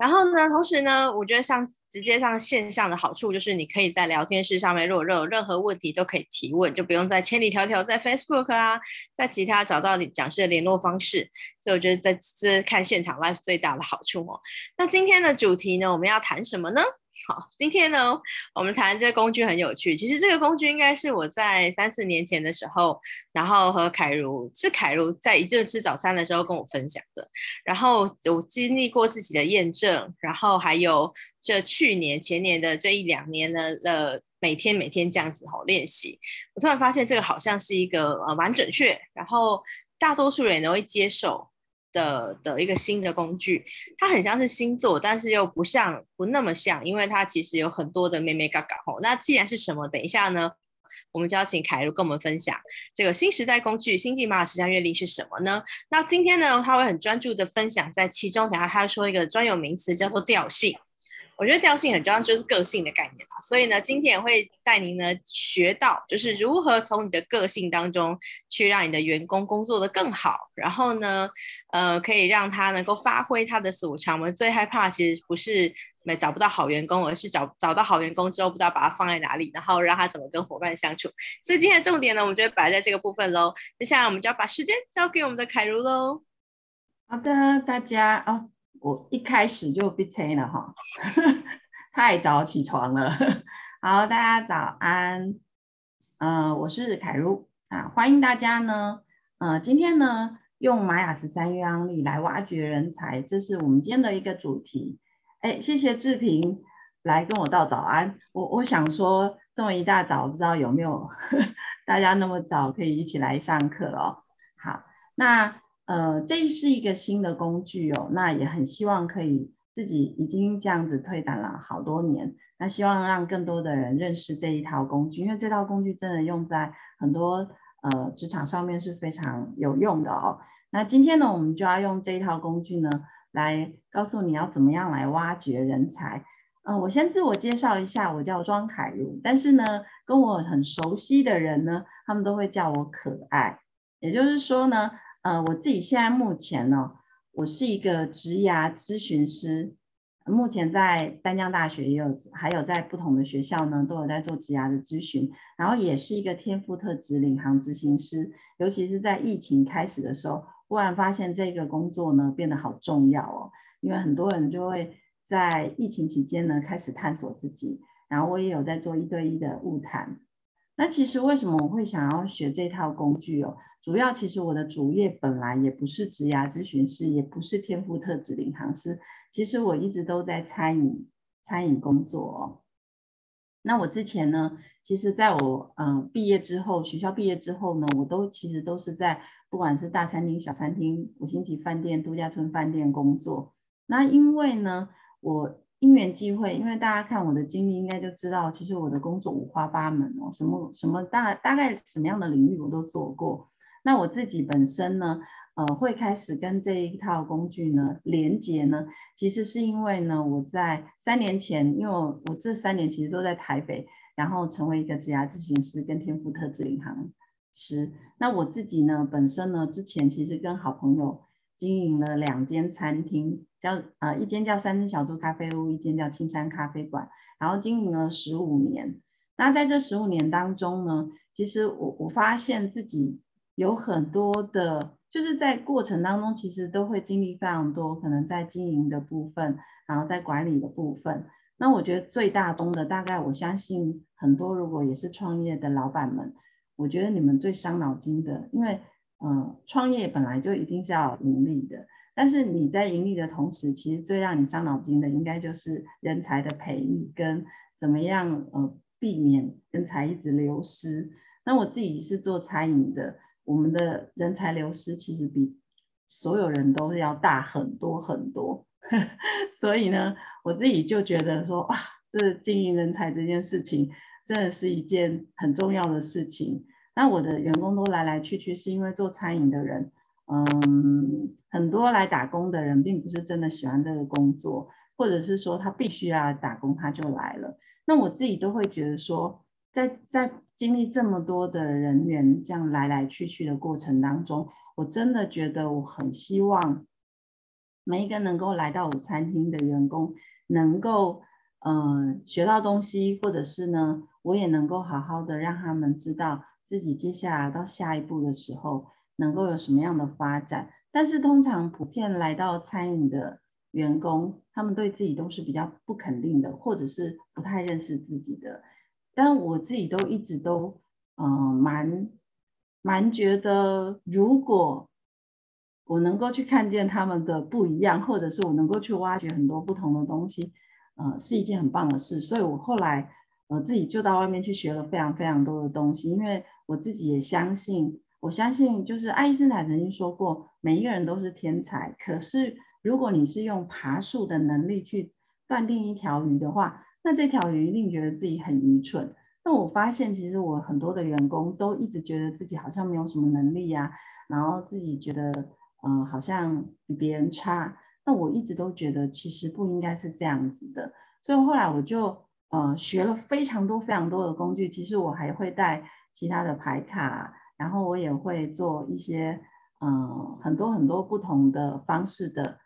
然后呢，同时呢，我觉得上直接上线上的好处就是，你可以在聊天室上面，如果有任何问题都可以提问，就不用在千里迢迢在 Facebook 啊，在其他找到你讲师的联络方式。所以我觉得在这看现场 live 最大的好处哦。那今天的主题呢，我们要谈什么呢？好，今天呢，我们谈这个工具很有趣。其实这个工具应该是我在三四年前的时候，然后和凯如是凯如在一顿吃早餐的时候跟我分享的。然后我经历过自己的验证，然后还有这去年前年的这一两年呢，呃，每天每天这样子吼练习，我突然发现这个好像是一个呃蛮准确，然后大多数人都会接受。的的一个新的工具，它很像是星座，但是又不像，不那么像，因为它其实有很多的妹妹嘎嘎吼。那既然是什么，等一下呢，我们就要请凯如跟我们分享这个新时代工具星际玛雅时间阅历是什么呢？那今天呢，他会很专注的分享在其中，等下他会说一个专有名词叫做调性。我觉得调性很重要，就是个性的概念啊。所以呢，今天也会带您呢学到，就是如何从你的个性当中去让你的员工工作得更好，然后呢，呃，可以让他能够发挥他的所长。我们最害怕其实不是没找不到好员工，而是找找到好员工之后不知道把它放在哪里，然后让他怎么跟伙伴相处。所以今天的重点呢，我们就会摆在这个部分喽。接下来我们就要把时间交给我们的凯如喽。好的，大家哦。我一开始就被催了哈，太早起床了。好，大家早安。呃，我是凯如啊，欢迎大家呢。呃，今天呢，用玛雅十三月案例来挖掘人才，这是我们今天的一个主题。哎，谢谢志平来跟我道早安。我我想说，这么一大早，不知道有没有呵 大家那么早可以一起来上课哦。好，那。呃，这是一个新的工具哦，那也很希望可以自己已经这样子推广了好多年，那希望让更多的人认识这一套工具，因为这套工具真的用在很多呃职场上面是非常有用的哦。那今天呢，我们就要用这一套工具呢，来告诉你要怎么样来挖掘人才。呃，我先自我介绍一下，我叫庄凯如，但是呢，跟我很熟悉的人呢，他们都会叫我可爱，也就是说呢。呃，我自己现在目前呢，我是一个职涯咨询师，目前在淡江大学也有，还有在不同的学校呢，都有在做职涯的咨询，然后也是一个天赋特质领航执行师，尤其是在疫情开始的时候，忽然发现这个工作呢变得好重要哦，因为很多人就会在疫情期间呢开始探索自己，然后我也有在做一对一的晤谈。那其实为什么我会想要学这套工具哦？主要其实我的主业本来也不是职涯咨询师，也不是天赋特质领航师，其实我一直都在餐饮餐饮工作哦。那我之前呢，其实在我嗯毕业之后，学校毕业之后呢，我都其实都是在不管是大餐厅、小餐厅、五星级饭店、度假村饭店工作。那因为呢，我。因缘际会，因为大家看我的经历，应该就知道，其实我的工作五花八门哦，什么什么大大概什么样的领域我都做过。那我自己本身呢，呃，会开始跟这一套工具呢连接呢，其实是因为呢，我在三年前，因为我我这三年其实都在台北，然后成为一个职涯咨询师跟天赋特质领航师。那我自己呢，本身呢，之前其实跟好朋友。经营了两间餐厅，叫呃一间叫三只小猪咖啡屋，一间叫青山咖啡馆，然后经营了十五年。那在这十五年当中呢，其实我我发现自己有很多的，就是在过程当中，其实都会经历非常多，可能在经营的部分，然后在管理的部分。那我觉得最大宗的，大概我相信很多如果也是创业的老板们，我觉得你们最伤脑筋的，因为。嗯，创业本来就一定是要盈利的，但是你在盈利的同时，其实最让你伤脑筋的，应该就是人才的培育跟怎么样呃避免人才一直流失。那我自己是做餐饮的，我们的人才流失其实比所有人都要大很多很多，所以呢，我自己就觉得说，哇，这经营人才这件事情真的是一件很重要的事情。那我的员工都来来去去，是因为做餐饮的人，嗯，很多来打工的人并不是真的喜欢这个工作，或者是说他必须要打工他就来了。那我自己都会觉得说，在在经历这么多的人员这样来来去去的过程当中，我真的觉得我很希望每一个能够来到我餐厅的员工能够嗯、学到东西，或者是呢，我也能够好好的让他们知道自己接下来到下一步的时候能够有什么样的发展。但是通常普遍来到餐饮的员工，他们对自己都是比较不肯定的，或者是不太认识自己的。但我自己都一直都、呃、蛮蛮觉得，如果我能够去看见他们的不一样，或者是我能够去挖掘很多不同的东西，呃，是一件很棒的事。所以我后来呃自己就到外面去学了非常非常多的东西，因为我自己也相信，我相信就是爱因斯坦曾经说过，每一个人都是天才。可是如果你是用爬树的能力去断定一条鱼的话，那这条鱼一定觉得自己很愚蠢。那我发现其实我很多的员工都一直觉得自己好像没有什么能力呀，然后自己觉得。嗯、呃，好像比别人差。那我一直都觉得其实不应该是这样子的，所以后来我就呃学了非常多非常多的工具。其实我还会带其他的牌卡，然后我也会做一些嗯、呃、很多很多不同的方式的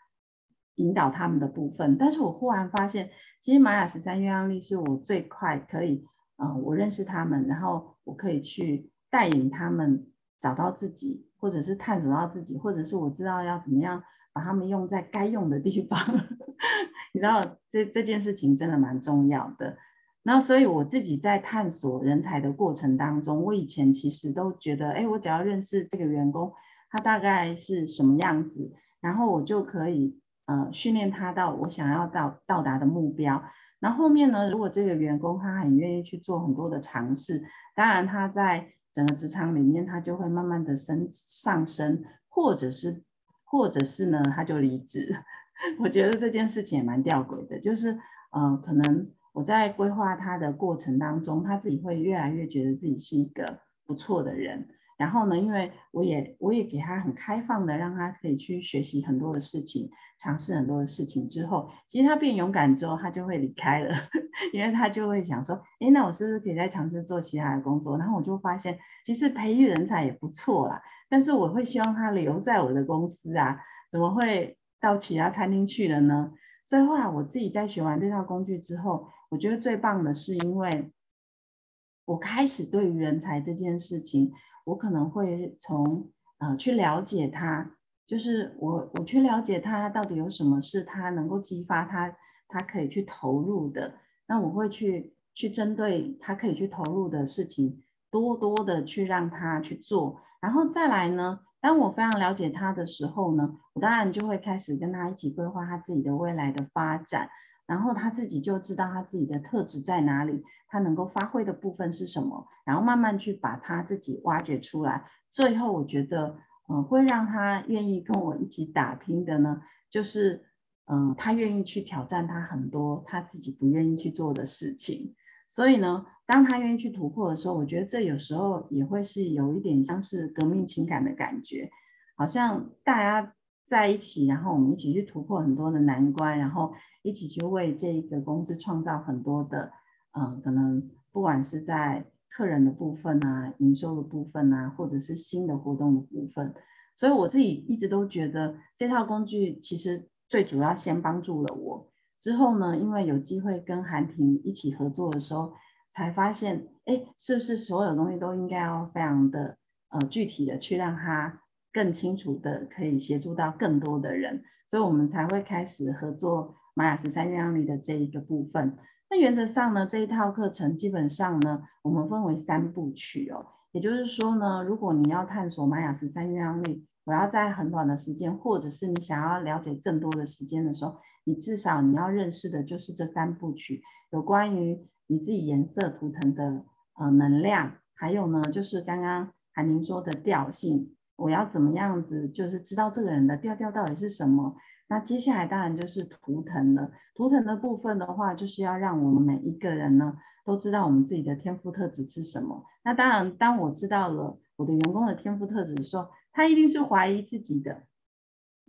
引导他们的部分。但是我忽然发现，其实玛雅十三月亮历是我最快可以呃我认识他们，然后我可以去带领他们找到自己。或者是探索到自己，或者是我知道要怎么样把他们用在该用的地方，你知道这这件事情真的蛮重要的。然后，所以我自己在探索人才的过程当中，我以前其实都觉得，哎，我只要认识这个员工，他大概是什么样子，然后我就可以呃训练他到我想要到到达的目标。然后后面呢，如果这个员工他很愿意去做很多的尝试，当然他在。整个职场里面，他就会慢慢的升上升，或者是，或者是呢，他就离职。我觉得这件事情也蛮吊诡的，就是，呃，可能我在规划他的过程当中，他自己会越来越觉得自己是一个不错的人。然后呢，因为我也我也给他很开放的，让他可以去学习很多的事情，尝试很多的事情之后，其实他变勇敢之后，他就会离开了，因为他就会想说，诶，那我是不是可以再尝试做其他的工作？然后我就发现，其实培育人才也不错啦，但是我会希望他留在我的公司啊，怎么会到其他餐厅去了呢？所以后来我自己在学完这套工具之后，我觉得最棒的是，因为我开始对于人才这件事情。我可能会从呃去了解他，就是我我去了解他到底有什么是他能够激发他，他可以去投入的。那我会去去针对他可以去投入的事情，多多的去让他去做。然后再来呢，当我非常了解他的时候呢，我当然就会开始跟他一起规划他自己的未来的发展。然后他自己就知道他自己的特质在哪里，他能够发挥的部分是什么，然后慢慢去把他自己挖掘出来。最后我觉得，嗯、呃，会让他愿意跟我一起打拼的呢，就是，嗯、呃，他愿意去挑战他很多他自己不愿意去做的事情。所以呢，当他愿意去突破的时候，我觉得这有时候也会是有一点像是革命情感的感觉，好像大家。在一起，然后我们一起去突破很多的难关，然后一起去为这个公司创造很多的，嗯、呃，可能不管是在客人的部分啊、营收的部分啊，或者是新的活动的部分。所以我自己一直都觉得这套工具其实最主要先帮助了我。之后呢，因为有机会跟韩婷一起合作的时候，才发现，哎，是不是所有东西都应该要非常的呃具体的去让它。更清楚的可以协助到更多的人，所以我们才会开始合作玛雅十三月亮历的这一个部分。那原则上呢，这一套课程基本上呢，我们分为三部曲哦。也就是说呢，如果你要探索玛雅十三月亮历，我要在很短的时间，或者是你想要了解更多的时间的时候，你至少你要认识的就是这三部曲，有关于你自己颜色图腾的呃能量，还有呢就是刚刚韩宁说的调性。我要怎么样子，就是知道这个人的调调到底是什么？那接下来当然就是图腾了。图腾的部分的话，就是要让我们每一个人呢，都知道我们自己的天赋特质是什么。那当然，当我知道了我的员工的天赋特质的时候，他一定是怀疑自己的，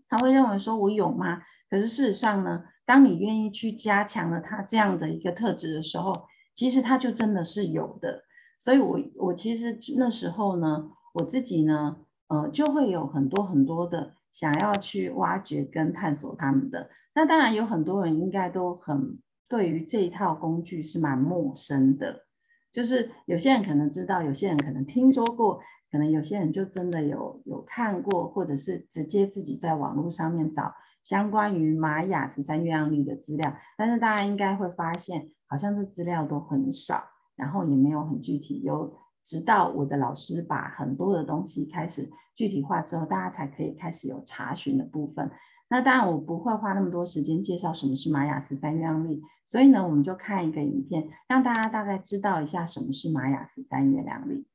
他会认为说我有吗？可是事实上呢，当你愿意去加强了他这样的一个特质的时候，其实他就真的是有的。所以我我其实那时候呢，我自己呢。呃，就会有很多很多的想要去挖掘跟探索他们的。那当然有很多人应该都很对于这一套工具是蛮陌生的，就是有些人可能知道，有些人可能听说过，可能有些人就真的有有看过，或者是直接自己在网络上面找相关于玛雅十三月亮历的资料。但是大家应该会发现，好像这资料都很少，然后也没有很具体。有直到我的老师把很多的东西开始具体化之后，大家才可以开始有查询的部分。那当然，我不会花那么多时间介绍什么是玛雅十三月亮历，所以呢，我们就看一个影片，让大家大概知道一下什么是玛雅十三月亮历。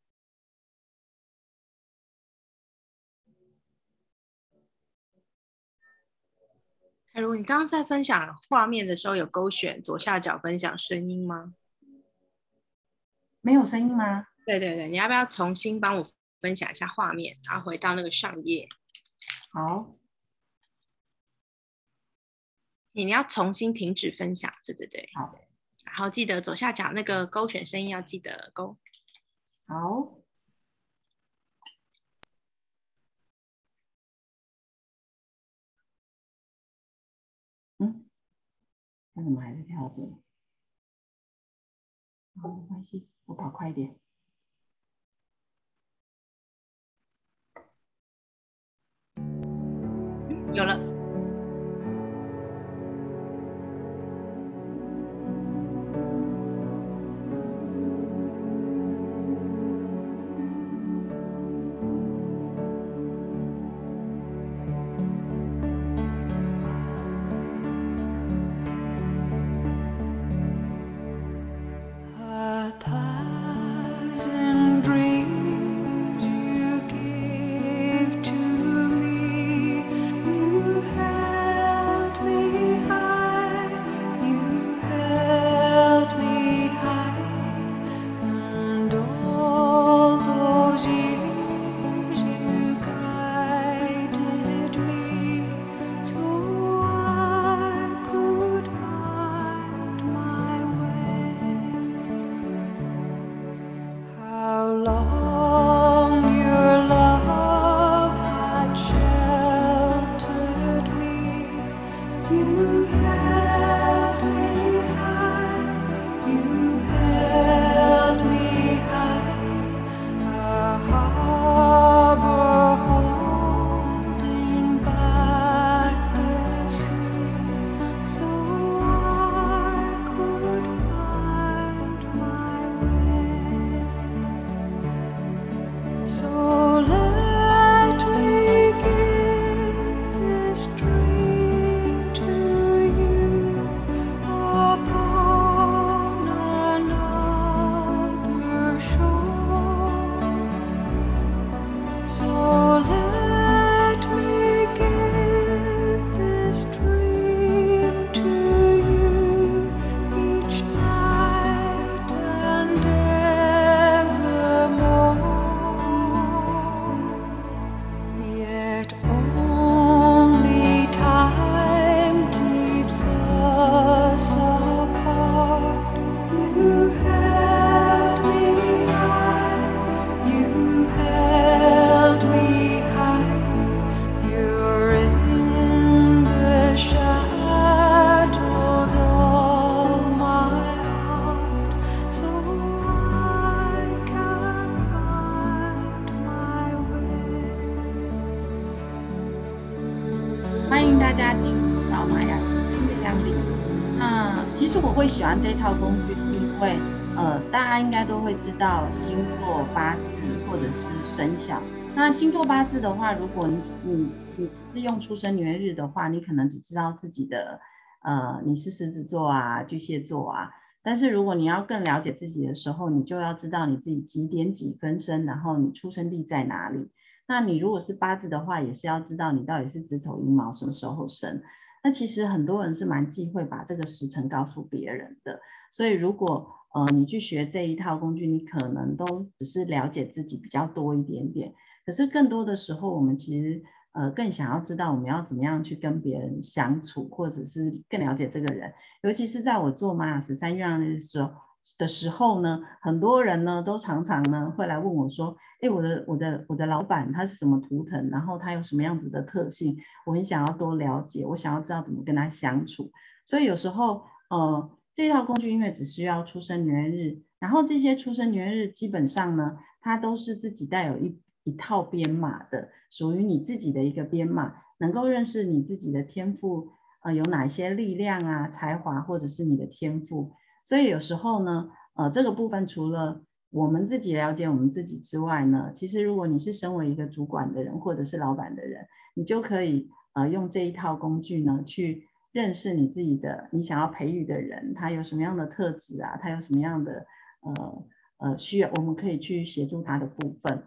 凯如，你刚刚在分享画面的时候，有勾选左下角分享声音吗？没有声音吗？对对对，你要不要重新帮我分享一下画面，然后回到那个上页？好。你要重新停止分享，对对对，好。然后记得左下角那个勾选声音要记得勾。好。嗯，那怎么还是跳到这里？好，没关系，我跑快一点。有了。到星座八字或者是生肖。那星座八字的话，如果你你你是用出生年月日的话，你可能只知道自己的，呃，你是狮子座啊、巨蟹座啊。但是如果你要更了解自己的时候，你就要知道你自己几点几分生，然后你出生地在哪里。那你如果是八字的话，也是要知道你到底是子丑寅卯什么时候生。那其实很多人是蛮忌讳把这个时辰告诉别人的，所以如果呃你去学这一套工具，你可能都只是了解自己比较多一点点。可是更多的时候，我们其实呃更想要知道我们要怎么样去跟别人相处，或者是更了解这个人。尤其是在我做玛雅十三月亮的时候，的时候呢，很多人呢都常常呢会来问我说，哎，我的我的我的老板他是什么图腾，然后他有什么样子的特性，我很想要多了解，我想要知道怎么跟他相处。所以有时候，呃，这套工具因为只需要出生年月日，然后这些出生年月日基本上呢，它都是自己带有一一套编码的，属于你自己的一个编码，能够认识你自己的天赋，呃，有哪些力量啊、才华，或者是你的天赋。所以有时候呢，呃，这个部分除了我们自己了解我们自己之外呢，其实如果你是身为一个主管的人或者是老板的人，你就可以呃用这一套工具呢去认识你自己的你想要培育的人，他有什么样的特质啊，他有什么样的呃呃需要，我们可以去协助他的部分。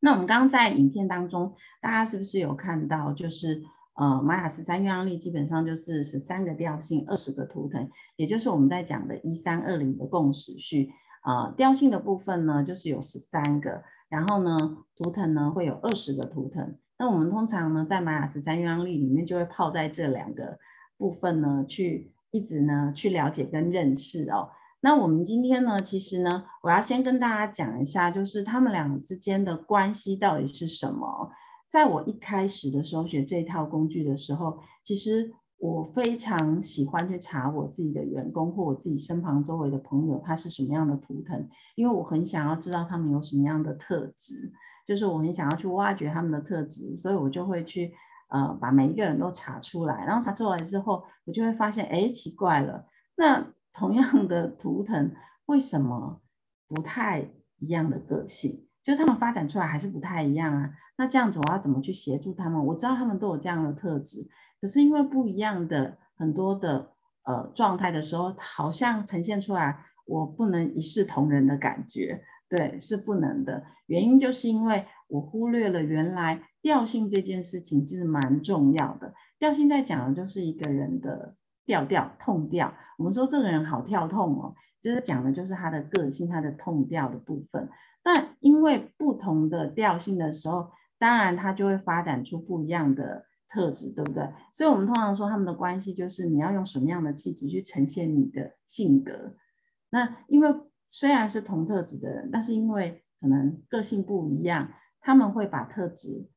那我们刚刚在影片当中，大家是不是有看到？就是呃，玛雅十三月亮历基本上就是十三个调性，二十个图腾，也就是我们在讲的一三二零的共识序。呃，调性的部分呢，就是有十三个，然后呢，图腾呢会有二十个图腾。那我们通常呢，在玛雅十三月亮历里面，就会泡在这两个部分呢，去一直呢去了解跟认识哦。那我们今天呢，其实呢，我要先跟大家讲一下，就是他们两个之间的关系到底是什么。在我一开始的时候学这套工具的时候，其实我非常喜欢去查我自己的员工或我自己身旁周围的朋友，他是什么样的图腾，因为我很想要知道他们有什么样的特质，就是我很想要去挖掘他们的特质，所以我就会去呃把每一个人都查出来，然后查出来之后，我就会发现，哎，奇怪了，那。同样的图腾，为什么不太一样的个性？就他们发展出来还是不太一样啊。那这样子，我要怎么去协助他们？我知道他们都有这样的特质，可是因为不一样的很多的呃状态的时候，好像呈现出来，我不能一视同仁的感觉，对，是不能的。原因就是因为我忽略了原来调性这件事情其实蛮重要的。调性在讲的就是一个人的。调调痛调，我们说这个人好跳痛哦，其实讲的就是他的个性，他的痛调的部分。那因为不同的调性的时候，当然他就会发展出不一样的特质，对不对？所以我们通常说他们的关系就是你要用什么样的气质去呈现你的性格。那因为虽然是同特质的人，但是因为可能个性不一样，他们会把特质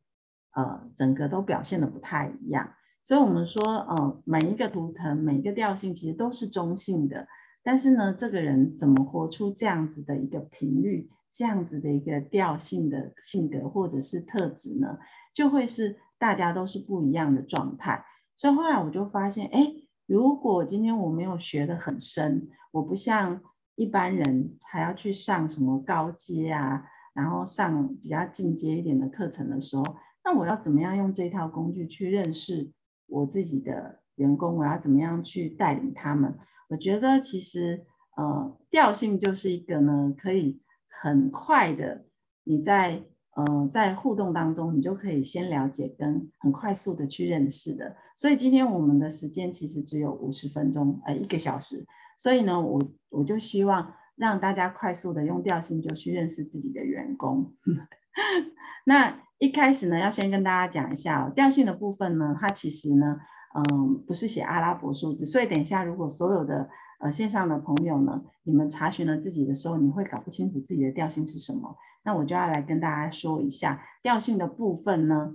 呃整个都表现得不太一样。所以，我们说，呃，每一个图腾，每一个调性，其实都是中性的。但是呢，这个人怎么活出这样子的一个频率，这样子的一个调性的性格或者是特质呢，就会是大家都是不一样的状态。所以后来我就发现，哎，如果今天我没有学得很深，我不像一般人还要去上什么高阶啊，然后上比较进阶一点的课程的时候，那我要怎么样用这套工具去认识？我自己的员工，我要怎么样去带领他们？我觉得其实呃调性就是一个呢，可以很快的你在呃在互动当中，你就可以先了解跟很快速的去认识的。所以今天我们的时间其实只有五十分钟，呃一个小时。所以呢，我我就希望让大家快速的用调性就去认识自己的员工。那。一开始呢，要先跟大家讲一下哦，调性的部分呢，它其实呢，嗯，不是写阿拉伯数字，所以等一下如果所有的呃线上的朋友呢，你们查询了自己的时候，你会搞不清楚自己的调性是什么，那我就要来跟大家说一下调性的部分呢，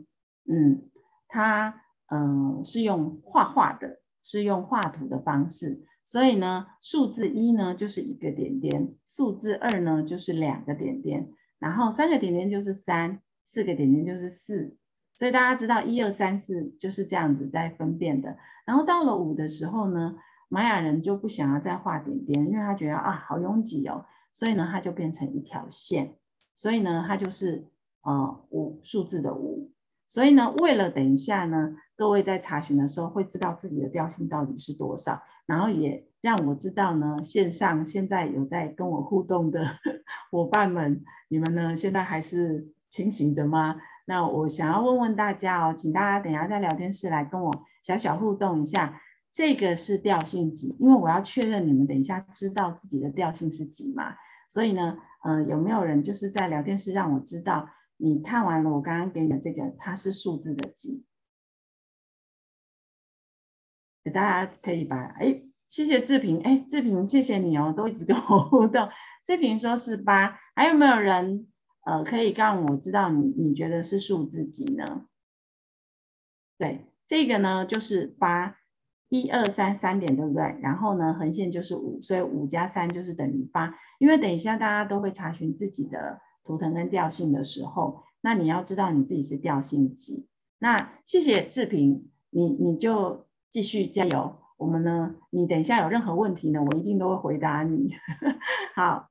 嗯，它嗯是用画画的，是用画图的方式，所以呢，数字一呢就是一个点点，数字二呢就是两个点点，然后三个点点就是三。四个点点就是四，所以大家知道一二三四就是这样子在分辨的。然后到了五的时候呢，玛雅人就不想要再画点点，因为他觉得啊好拥挤哦，所以呢他就变成一条线，所以呢它就是呃五数字的五。所以呢为了等一下呢各位在查询的时候会知道自己的调性到底是多少，然后也让我知道呢线上现在有在跟我互动的 伙伴们，你们呢现在还是。清醒着吗？那我想要问问大家哦，请大家等一下在聊天室来跟我小小互动一下。这个是调性几？因为我要确认你们等一下知道自己的调性是几嘛。所以呢，呃，有没有人就是在聊天室让我知道你看完了我刚刚给你的这个，它是数字的几？大家可以把哎谢谢志平，哎，志平，谢谢你哦，都一直跟我互动。志平说是八，还有没有人呃可以让我知道你你觉得是数字几呢？对，这个呢就是八，一二三三点，对不对？然后呢横线就是五，所以五加三就是等于八。因为等一下大家都会查询自己的图腾跟调性的时候，那你要知道你自己是调性几。那谢谢志平，你你就继续加油。我们呢，你等一下有任何问题呢，我一定都会回答你。好，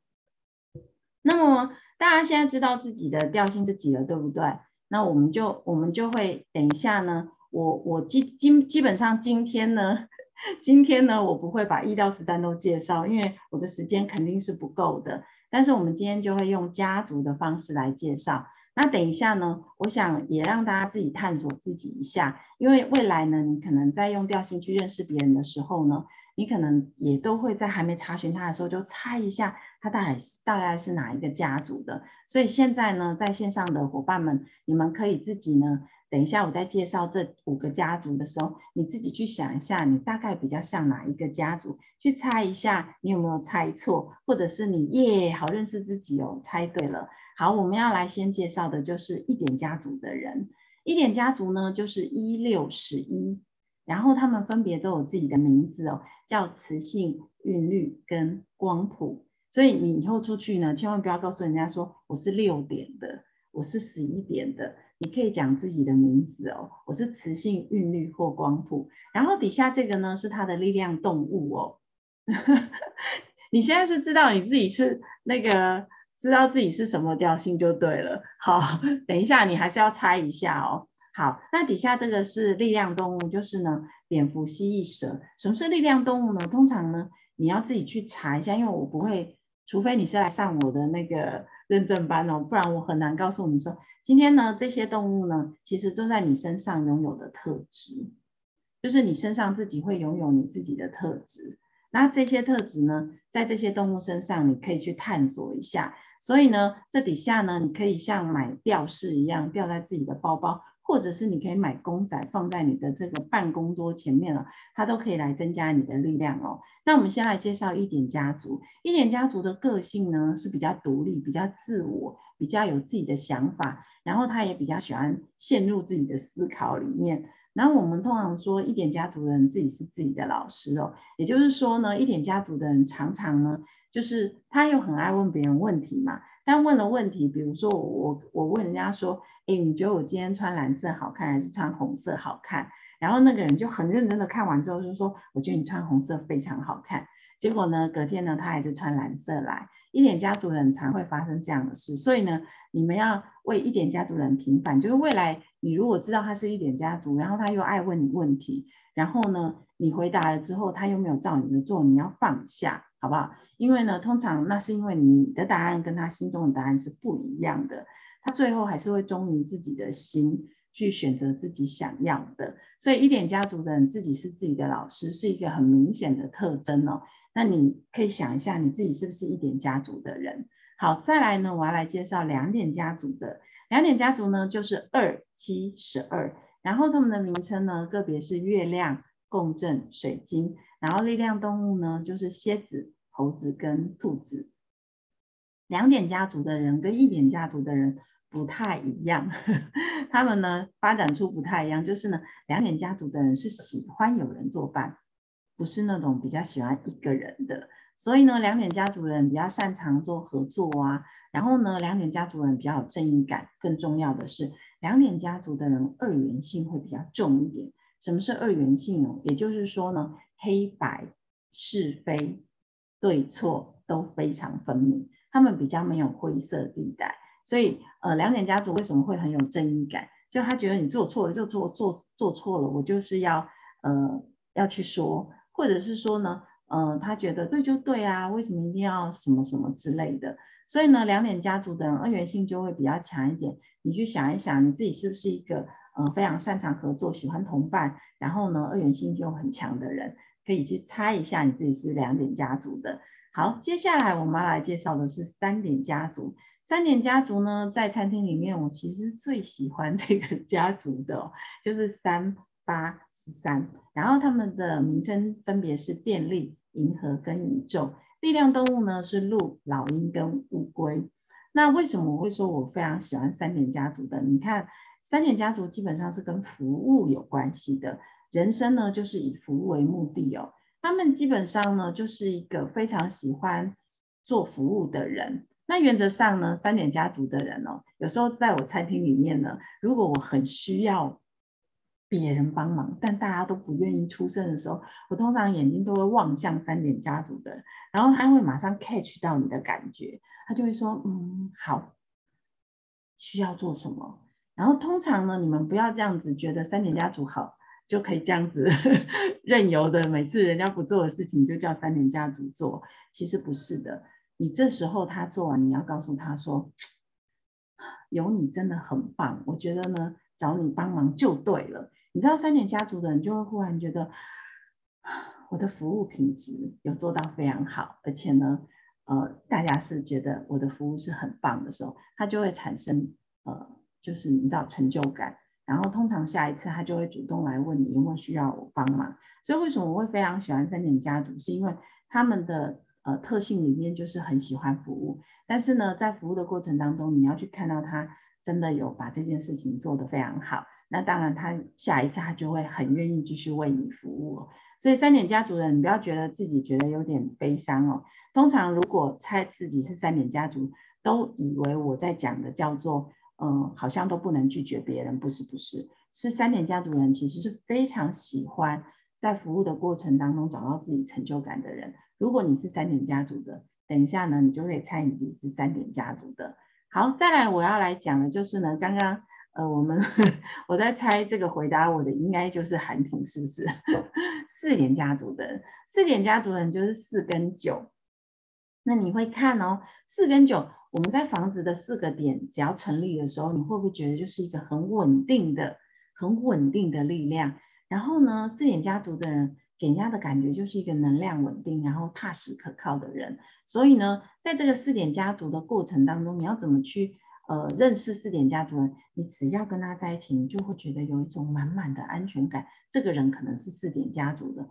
那么大家现在知道自己的调性是几了，对不对？那我们就我们就会等一下呢，我我基基基本上今天呢，今天呢，我不会把一到十三都介绍，因为我的时间肯定是不够的。但是我们今天就会用家族的方式来介绍。那等一下呢，我想也让大家自己探索自己一下，因为未来呢，你可能在用调性去认识别人的时候呢，你可能也都会在还没查询他的时候就猜一下他大概大概是哪一个家族的。所以现在呢，在线上的伙伴们，你们可以自己呢。等一下，我在介绍这五个家族的时候，你自己去想一下，你大概比较像哪一个家族？去猜一下，你有没有猜错，或者是你耶，好认识自己哦，猜对了。好，我们要来先介绍的就是一点家族的人。一点家族呢，就是一六十一，然后他们分别都有自己的名字哦，叫磁性、韵律跟光谱。所以你以后出去呢，千万不要告诉人家说我是六点的，我是十一点的。你可以讲自己的名字哦，我是磁性韵律或光谱，然后底下这个呢是它的力量动物哦。你现在是知道你自己是那个，知道自己是什么调性就对了。好，等一下你还是要猜一下哦。好，那底下这个是力量动物，就是呢蝙蝠、蜥蜴、蛇。什么是力量动物呢？通常呢你要自己去查一下，因为我不会，除非你是来上我的那个认证班哦，不然我很难告诉你说。今天呢，这些动物呢，其实都在你身上拥有的特质，就是你身上自己会拥有你自己的特质。那这些特质呢，在这些动物身上，你可以去探索一下。所以呢，这底下呢，你可以像买吊饰一样吊在自己的包包。或者是你可以买公仔放在你的这个办公桌前面了，它都可以来增加你的力量哦。那我们先来介绍一点家族。一点家族的个性呢，是比较独立、比较自我、比较有自己的想法，然后他也比较喜欢陷入自己的思考里面。然后我们通常说一点家族的人自己是自己的老师哦，也就是说呢，一点家族的人常常呢，就是他又很爱问别人问题嘛。但问了问题，比如说我我问人家说，哎，你觉得我今天穿蓝色好看还是穿红色好看？然后那个人就很认真的看完之后就说，我觉得你穿红色非常好看。结果呢，隔天呢他还是穿蓝色来。一点家族人常会发生这样的事，所以呢，你们要为一点家族人平反，就是未来你如果知道他是一点家族，然后他又爱问你问题，然后呢，你回答了之后他又没有照你的做，你要放下。好不好？因为呢，通常那是因为你的答案跟他心中的答案是不一样的，他最后还是会忠于自己的心去选择自己想要的。所以一点家族的人自己是自己的老师，是一个很明显的特征哦。那你可以想一下，你自己是不是一点家族的人？好，再来呢，我要来介绍两点家族的。两点家族呢，就是二七十二，然后他们的名称呢，个别是月亮、共振、水晶。然后力量动物呢，就是蝎子、猴子跟兔子。两点家族的人跟一点家族的人不太一样，他们呢发展出不太一样，就是呢，两点家族的人是喜欢有人作伴，不是那种比较喜欢一个人的。所以呢，两点家族人比较擅长做合作啊。然后呢，两点家族人比较有正义感，更重要的是，两点家族的人二元性会比较重一点。什么是二元性哦？也就是说呢。黑白是非对错都非常分明，他们比较没有灰色地带，所以呃，两点家族为什么会很有正义感？就他觉得你做错了就做做做错了，我就是要呃要去说，或者是说呢，呃，他觉得对就对啊，为什么一定要什么什么之类的？所以呢，两点家族的人二元性就会比较强一点。你去想一想，你自己是不是一个呃非常擅长合作、喜欢同伴，然后呢二元性就很强的人？可以去猜一下你自己是两点家族的。好，接下来我们要来介绍的是三点家族。三点家族呢，在餐厅里面，我其实最喜欢这个家族的，就是三八十三，然后他们的名称分别是电力、银河跟宇宙。力量动物呢是鹿、老鹰跟乌龟。那为什么我会说我非常喜欢三点家族的？你看，三点家族基本上是跟服务有关系的，人生呢就是以服务为目的哦。他们基本上呢就是一个非常喜欢做服务的人。那原则上呢，三点家族的人哦，有时候在我餐厅里面呢，如果我很需要。别人帮忙，但大家都不愿意出声的时候，我通常眼睛都会望向三点家族的，然后他会马上 catch 到你的感觉，他就会说，嗯，好，需要做什么？然后通常呢，你们不要这样子觉得三点家族好，就可以这样子 任由的，每次人家不做的事情就叫三点家族做，其实不是的。你这时候他做完，你要告诉他说，有你真的很棒，我觉得呢，找你帮忙就对了。你知道三年家族的人就会忽然觉得，我的服务品质有做到非常好，而且呢，呃，大家是觉得我的服务是很棒的时候，他就会产生呃，就是你知道成就感。然后通常下一次他就会主动来问你有没有需要我帮忙。所以为什么我会非常喜欢三点家族，是因为他们的呃特性里面就是很喜欢服务，但是呢，在服务的过程当中，你要去看到他真的有把这件事情做得非常好。那当然，他下一次他就会很愿意继续为你服务。所以三点家族的人，你不要觉得自己觉得有点悲伤哦。通常如果猜自己是三点家族，都以为我在讲的叫做，嗯，好像都不能拒绝别人，不是不是，是三点家族人其实是非常喜欢在服务的过程当中找到自己成就感的人。如果你是三点家族的，等一下呢，你就可以猜你自己是三点家族的。好，再来我要来讲的就是呢，刚刚。呃，我们 我在猜这个回答我的应该就是韩婷，是不是？四点家族的，四点家族人就是四跟九。那你会看哦，四跟九，我们在房子的四个点只要成立的时候，你会不会觉得就是一个很稳定的、很稳定的力量？然后呢，四点家族的人给人家的感觉就是一个能量稳定，然后踏实可靠的人。所以呢，在这个四点家族的过程当中，你要怎么去？呃，认识四点家族人，你只要跟他在一起，你就会觉得有一种满满的安全感。这个人可能是四点家族的，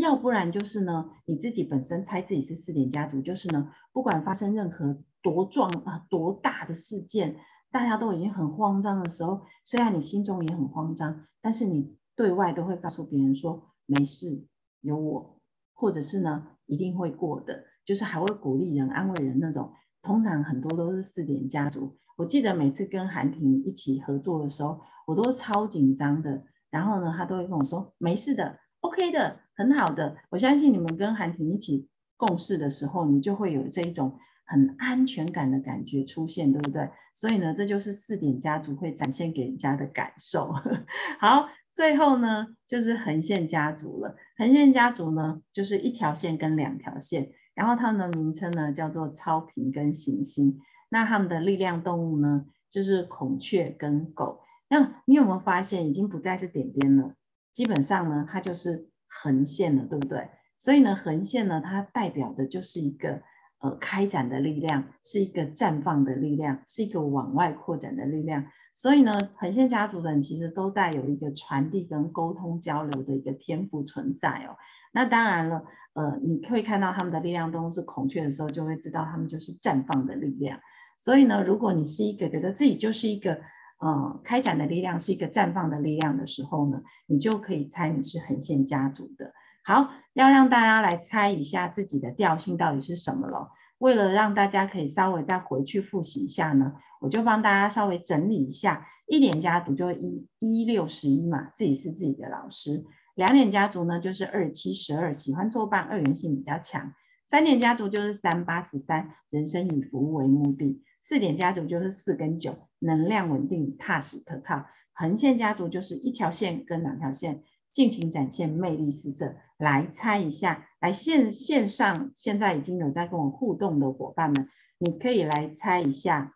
要不然就是呢，你自己本身猜自己是四点家族，就是呢，不管发生任何多壮啊多大的事件，大家都已经很慌张的时候，虽然你心中也很慌张，但是你对外都会告诉别人说没事，有我，或者是呢一定会过的，就是还会鼓励人、安慰人那种。通常很多都是四点家族。我记得每次跟韩婷一起合作的时候，我都超紧张的。然后呢，他都会跟我说：“没事的，OK 的，很好的。”我相信你们跟韩婷一起共事的时候，你就会有这一种很安全感的感觉出现，对不对？所以呢，这就是四点家族会展现给人家的感受。好，最后呢，就是横线家族了。横线家族呢，就是一条线跟两条线，然后它们的名称呢叫做超频跟行星。那他们的力量动物呢，就是孔雀跟狗。那你有没有发现，已经不再是点点了？基本上呢，它就是横线了，对不对？所以呢，横线呢，它代表的就是一个呃开展的力量，是一个绽放的力量，是一个往外扩展的力量。所以呢，横线家族的人其实都带有一个传递跟沟通交流的一个天赋存在哦。那当然了，呃，你可以看到他们的力量动物是孔雀的时候，就会知道他们就是绽放的力量。所以呢，如果你是一个觉得自己就是一个呃开展的力量，是一个绽放的力量的时候呢，你就可以猜你是横线家族的。好，要让大家来猜一下自己的调性到底是什么了。为了让大家可以稍微再回去复习一下呢，我就帮大家稍微整理一下。一点家族就一一六十一嘛，自己是自己的老师。两点家族呢就是二七十二，喜欢作伴，二元性比较强。三点家族就是三八十三，人生以服务为目的。四点家族就是四跟九，能量稳定、踏实可靠。横线家族就是一条线跟两条线，尽情展现魅力四射。来猜一下，来线线上现在已经有在跟我互动的伙伴们，你可以来猜一下，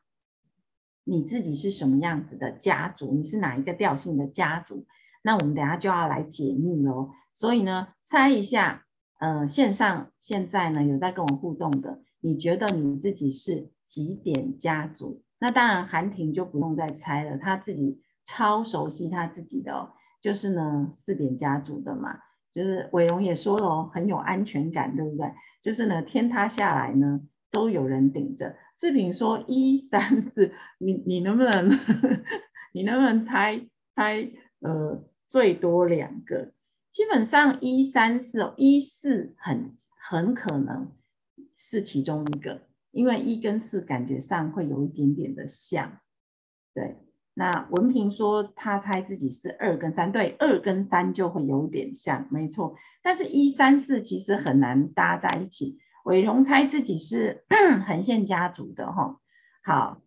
你自己是什么样子的家族？你是哪一个调性的家族？那我们等下就要来解密哦。所以呢，猜一下，呃，线上现在呢有在跟我互动的，你觉得你自己是？几点家族？那当然，韩婷就不用再猜了，他自己超熟悉他自己的哦。就是呢四点家族的嘛，就是伟荣也说了哦，很有安全感，对不对？就是呢天塌下来呢都有人顶着。志平说一三四，你你能不能 你能不能猜猜呃最多两个？基本上一三四哦，一四很很可能是其中一个，因为一跟四感觉上会有一点点的像。对，那文平说他猜自己是二跟三，对，二跟三就会有点像，没错。但是，一三四其实很难搭在一起。伟荣猜自己是 横线家族的哈。好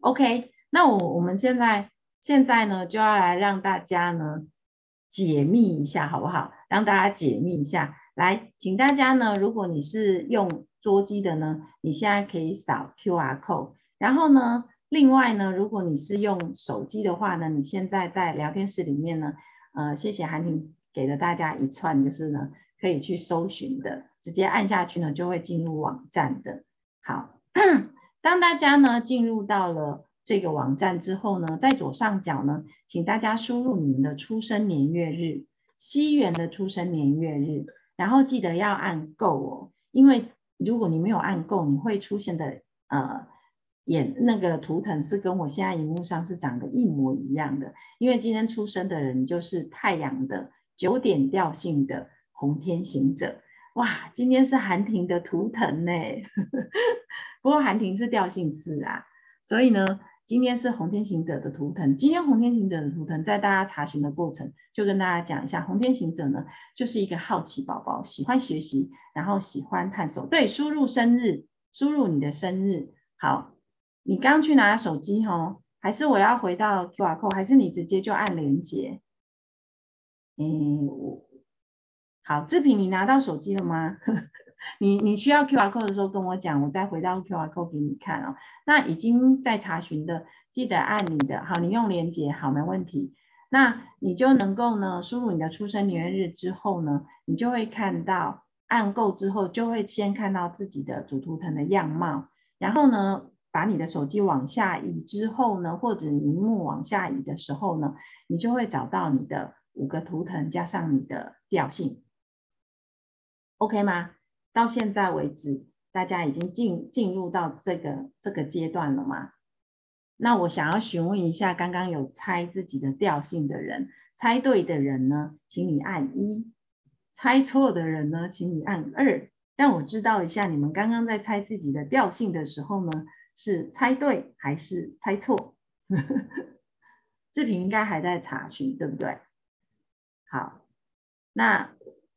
，OK，那我我们现在现在呢就要来让大家呢。解密一下好不好？让大家解密一下。来，请大家呢，如果你是用桌机的呢，你现在可以扫 QR code。然后呢，另外呢，如果你是用手机的话呢，你现在在聊天室里面呢，呃，谢谢韩婷给了大家一串，就是呢可以去搜寻的，直接按下去呢就会进入网站的。好，当大家呢进入到了。这个网站之后呢，在左上角呢，请大家输入你们的出生年月日，西元的出生年月日，然后记得要按够哦，因为如果你没有按够你会出现的呃眼那个图腾是跟我现在荧幕上是长得一模一样的，因为今天出生的人就是太阳的九点调性的红天行者，哇，今天是韩婷的图腾呢，不过韩婷是调性四啊，所以呢。今天是红天行者的图腾。今天红天行者的图腾，在大家查询的过程，就跟大家讲一下，红天行者呢，就是一个好奇宝宝，喜欢学习，然后喜欢探索。对，输入生日，输入你的生日。好，你刚去拿手机哦，还是我要回到 QR code，还是你直接就按连接？嗯，我好，志平，你拿到手机了吗？你你需要 QR code 的时候跟我讲，我再回到 QR code 给你看哦。那已经在查询的，记得按你的，好，你用连接，好，没问题。那你就能够呢，输入你的出生年月日之后呢，你就会看到按够之后，就会先看到自己的主图腾的样貌。然后呢，把你的手机往下移之后呢，或者荧幕往下移的时候呢，你就会找到你的五个图腾加上你的调性，OK 吗？到现在为止，大家已经进进入到这个这个阶段了吗？那我想要询问一下，刚刚有猜自己的调性的人，猜对的人呢，请你按一；猜错的人呢，请你按二，让我知道一下你们刚刚在猜自己的调性的时候呢，是猜对还是猜错？志平应该还在查询，对不对？好，那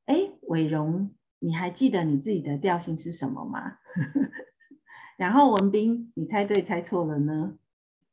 哎，伟荣。你还记得你自己的调性是什么吗？然后文斌，你猜对猜错了呢？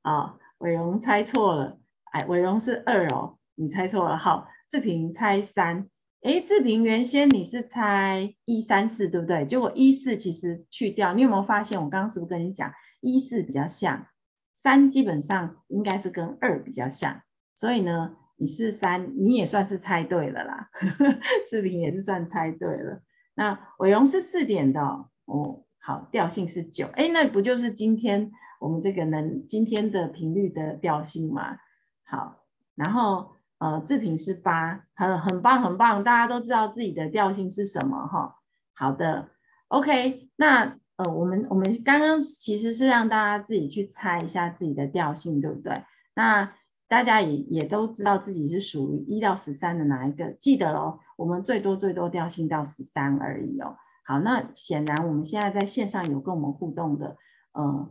啊、哦，伟荣猜错了，哎，伟荣是二哦，你猜错了。好，志平猜三，哎，志平原先你是猜一三四对不对？结果一四其实去掉，你有没有发现我刚刚是不是跟你讲一四比较像，三基本上应该是跟二比较像，所以呢，你是三，你也算是猜对了啦。志平也是算猜对了。那伟荣是四点的哦，好，调性是九，哎，那不就是今天我们这个能今天的频率的调性吗？好，然后呃，志平是八，很很棒很棒，大家都知道自己的调性是什么哈。好的，OK，那呃，我们我们刚刚其实是让大家自己去猜一下自己的调性，对不对？那大家也也都知道自己是属于一到十三的哪一个，记得哦。我们最多最多调性到十三而已哦。好，那显然我们现在在线上有跟我们互动的，呃，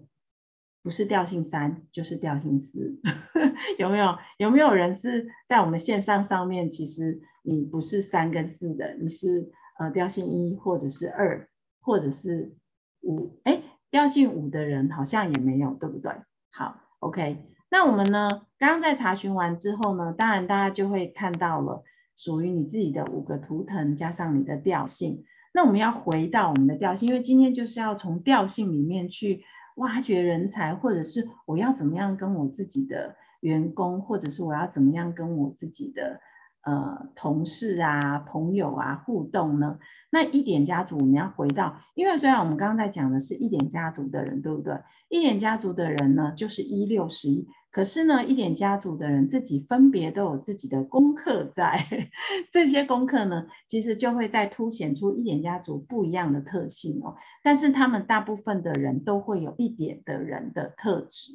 不是调性三就是调性四，有没有？有没有人是在我们线上上面？其实你不是三跟四的，你是呃调性一或者是二或者是五？哎，调性五的人好像也没有，对不对？好，OK。那我们呢？刚刚在查询完之后呢，当然大家就会看到了。属于你自己的五个图腾加上你的调性，那我们要回到我们的调性，因为今天就是要从调性里面去挖掘人才，或者是我要怎么样跟我自己的员工，或者是我要怎么样跟我自己的呃同事啊、朋友啊互动呢？那一点家族我们要回到，因为虽然我们刚刚在讲的是一点家族的人，对不对？一点家族的人呢，就是一六十一，可是呢，一点家族的人自己分别都有自己的功课在，这些功课呢，其实就会在凸显出一点家族不一样的特性哦。但是他们大部分的人都会有一点的人的特质，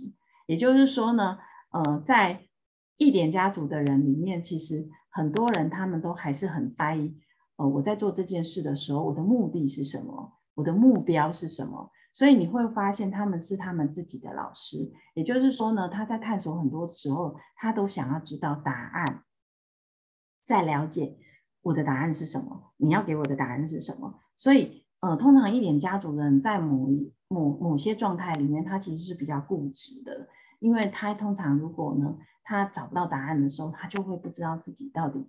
也就是说呢，呃，在一点家族的人里面，其实很多人他们都还是很在意，呃，我在做这件事的时候，我的目的是什么？我的目标是什么？所以你会发现他们是他们自己的老师，也就是说呢，他在探索很多时候，他都想要知道答案，在了解我的答案是什么，你要给我的答案是什么。所以，呃，通常一点家族的人在某一某某些状态里面，他其实是比较固执的，因为他通常如果呢，他找不到答案的时候，他就会不知道自己到底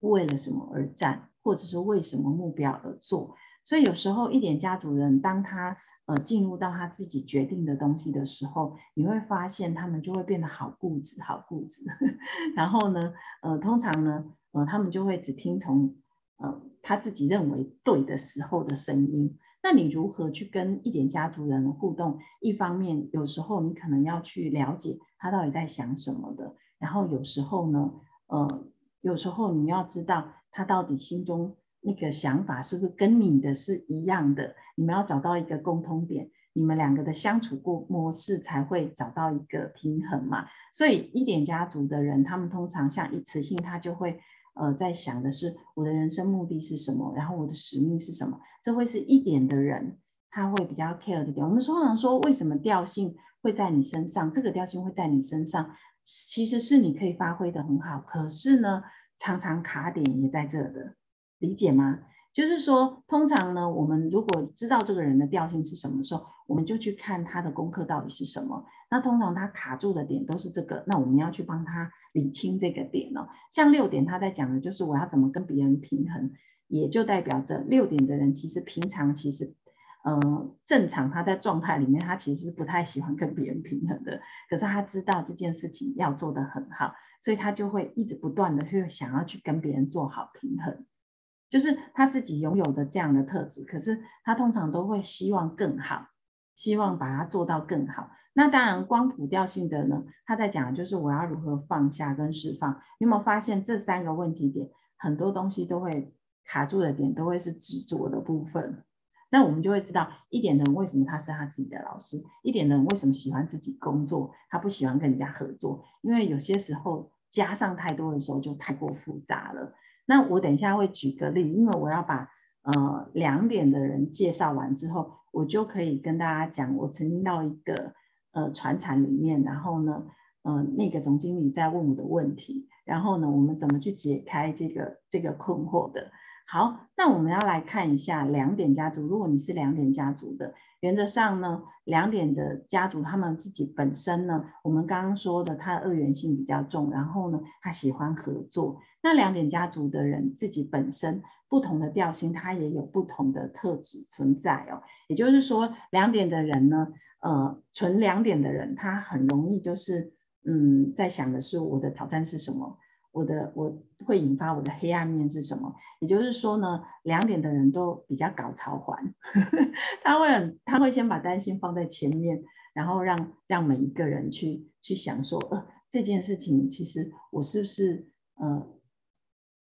为了什么而战，或者是为什么目标而做。所以有时候一点家族人，当他呃，进入到他自己决定的东西的时候，你会发现他们就会变得好固执，好固执。然后呢，呃，通常呢，呃，他们就会只听从呃他自己认为对的时候的声音。那你如何去跟一点家族人互动？一方面，有时候你可能要去了解他到底在想什么的。然后有时候呢，呃，有时候你要知道他到底心中。那个想法是不是跟你的是一样的？你们要找到一个共通点，你们两个的相处过模式才会找到一个平衡嘛。所以一点家族的人，他们通常像一次性，他就会呃在想的是我的人生目的是什么，然后我的使命是什么。这会是一点的人，他会比较 care 的点。我们通常说，为什么调性会在你身上？这个调性会在你身上，其实是你可以发挥的很好，可是呢，常常卡点也在这的。理解吗？就是说，通常呢，我们如果知道这个人的调性是什么时候，我们就去看他的功课到底是什么。那通常他卡住的点都是这个，那我们要去帮他理清这个点哦。像六点他在讲的就是我要怎么跟别人平衡，也就代表着六点的人其实平常其实，呃，正常他在状态里面他其实不太喜欢跟别人平衡的，可是他知道这件事情要做得很好，所以他就会一直不断的去想要去跟别人做好平衡。就是他自己拥有的这样的特质，可是他通常都会希望更好，希望把它做到更好。那当然，光谱调性的呢，他在讲的就是我要如何放下跟释放。你有没有发现这三个问题点，很多东西都会卡住的点，都会是执着的部分。那我们就会知道一点的人为什么他是他自己的老师，一点的人为什么喜欢自己工作，他不喜欢跟人家合作，因为有些时候加上太多的时候就太过复杂了。那我等一下会举个例，因为我要把呃两点的人介绍完之后，我就可以跟大家讲，我曾经到一个呃船厂里面，然后呢，呃那个总经理在问我的问题，然后呢，我们怎么去解开这个这个困惑的。好，那我们要来看一下两点家族。如果你是两点家族的，原则上呢，两点的家族他们自己本身呢，我们刚刚说的，他的二元性比较重，然后呢，他喜欢合作。那两点家族的人自己本身不同的调性，他也有不同的特质存在哦。也就是说，两点的人呢，呃，纯两点的人，他很容易就是，嗯，在想的是我的挑战是什么。我的我会引发我的黑暗面是什么？也就是说呢，两点的人都比较搞潮环，他会很他会先把担心放在前面，然后让让每一个人去去想说，呃，这件事情其实我是不是呃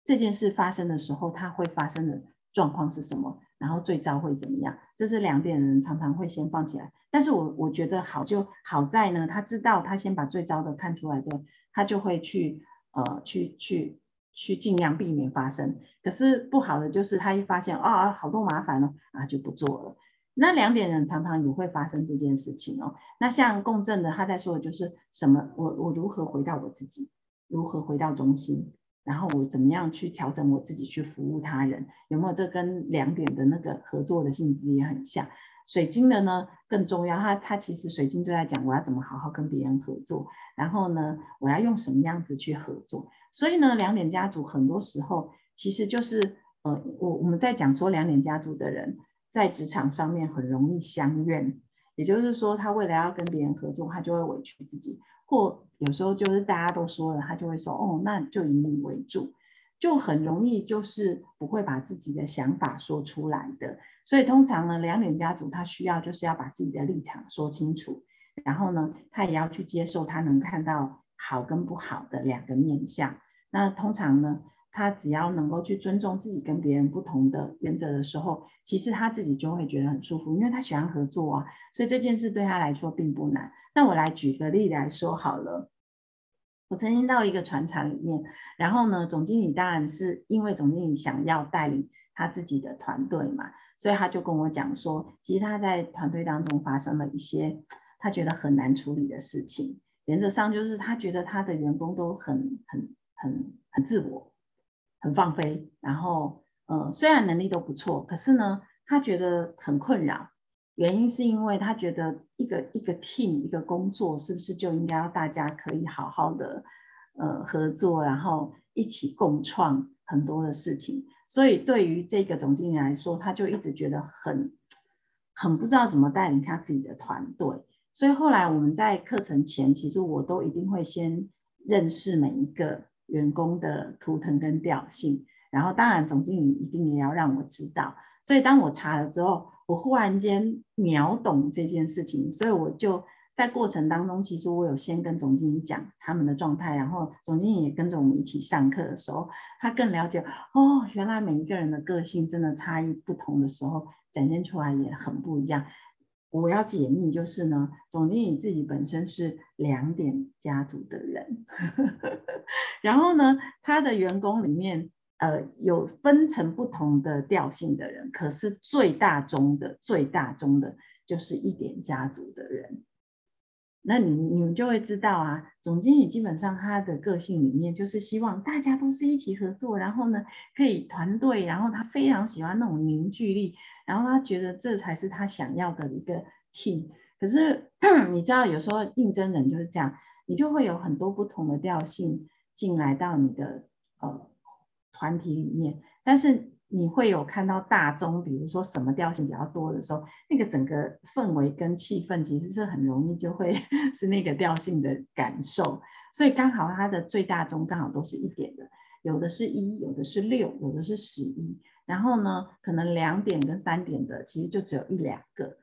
这件事发生的时候，它会发生的状况是什么？然后最糟会怎么样？这是两点人常常会先放起来。但是我我觉得好就好在呢，他知道他先把最糟的看出来的，他就会去。呃，去去去尽量避免发生。可是不好的就是他一发现啊，好多麻烦了啊，就不做了。那两点人常常也会发生这件事情哦。那像共振的，他在说的就是什么？我我如何回到我自己？如何回到中心？然后我怎么样去调整我自己去服务他人？有没有这跟两点的那个合作的性质也很像？水晶的呢更重要，它它其实水晶就在讲我要怎么好好跟别人合作，然后呢我要用什么样子去合作。所以呢两点家族很多时候其实就是呃我我们在讲说两点家族的人在职场上面很容易相怨，也就是说他为了要跟别人合作，他就会委屈自己，或有时候就是大家都说了，他就会说哦那就以你为主。就很容易就是不会把自己的想法说出来的，所以通常呢，两点家族他需要就是要把自己的立场说清楚，然后呢，他也要去接受他能看到好跟不好的两个面相。那通常呢，他只要能够去尊重自己跟别人不同的原则的时候，其实他自己就会觉得很舒服，因为他喜欢合作啊，所以这件事对他来说并不难。那我来举个例来说好了。我曾经到一个船厂里面，然后呢，总经理当然是因为总经理想要带领他自己的团队嘛，所以他就跟我讲说，其实他在团队当中发生了一些他觉得很难处理的事情。原则上就是他觉得他的员工都很很很很自我，很放飞，然后呃虽然能力都不错，可是呢，他觉得很困扰。原因是因为他觉得一个一个 team 一个工作是不是就应该要大家可以好好的呃合作，然后一起共创很多的事情。所以对于这个总经理来说，他就一直觉得很很不知道怎么带领他自己的团队。所以后来我们在课程前，其实我都一定会先认识每一个员工的图腾跟调性，然后当然总经理一定也要让我知道。所以当我查了之后，我忽然间秒懂这件事情，所以我就在过程当中，其实我有先跟总经理讲他们的状态，然后总经理也跟着我们一起上课的时候，他更了解哦，原来每一个人的个性真的差异不同的时候，展现出来也很不一样。我要解密就是呢，总经理自己本身是两点家族的人，然后呢，他的员工里面。呃，有分成不同的调性的人，可是最大宗的、最大宗的，就是一点家族的人。那你你们就会知道啊，总经理基本上他的个性里面就是希望大家都是一起合作，然后呢可以团队，然后他非常喜欢那种凝聚力，然后他觉得这才是他想要的一个 team。可是 你知道，有时候应征人就是这样，你就会有很多不同的调性进来到你的呃。团体里面，但是你会有看到大宗，比如说什么调性比较多的时候，那个整个氛围跟气氛其实是很容易就会 是那个调性的感受。所以刚好它的最大宗刚好都是一点的，有的是一，有的是六，有的是十一。然后呢，可能两点跟三点的其实就只有一两个。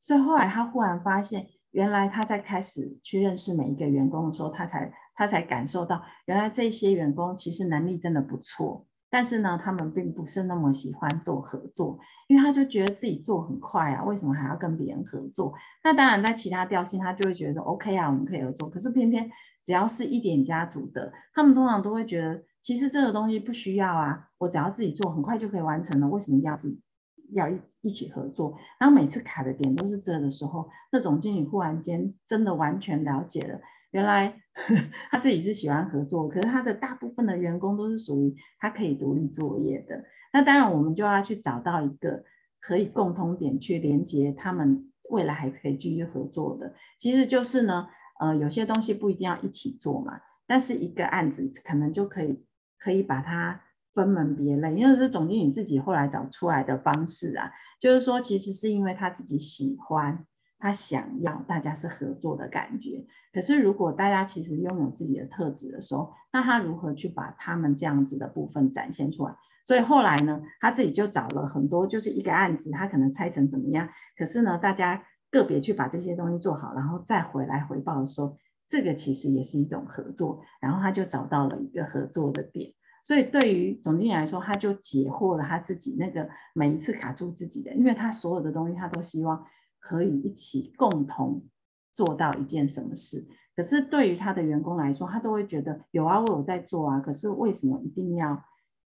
所以后来他忽然发现，原来他在开始去认识每一个员工的时候，他才。他才感受到，原来这些员工其实能力真的不错，但是呢，他们并不是那么喜欢做合作，因为他就觉得自己做很快啊，为什么还要跟别人合作？那当然，在其他调性，他就会觉得 OK 啊，我们可以合作。可是偏偏只要是一点家族的，他们通常都会觉得，其实这个东西不需要啊，我只要自己做，很快就可以完成了，为什么要自要一一起合作？然后每次卡的点都是这的时候，那总经理忽然间真的完全了解了。原来 他自己是喜欢合作，可是他的大部分的员工都是属于他可以独立作业的。那当然，我们就要去找到一个可以共通点去连接他们未来还可以继续合作的。其实就是呢，呃，有些东西不一定要一起做嘛，但是一个案子可能就可以可以把它分门别类，因为是总经理自己后来找出来的方式啊，就是说其实是因为他自己喜欢。他想要大家是合作的感觉，可是如果大家其实拥有自己的特质的时候，那他如何去把他们这样子的部分展现出来？所以后来呢，他自己就找了很多，就是一个案子，他可能拆成怎么样，可是呢，大家个别去把这些东西做好，然后再回来回报的时候，这个其实也是一种合作，然后他就找到了一个合作的点。所以对于总经理来说，他就解惑了他自己那个每一次卡住自己的，因为他所有的东西他都希望。可以一起共同做到一件什么事，可是对于他的员工来说，他都会觉得有啊，我有在做啊，可是为什么一定要、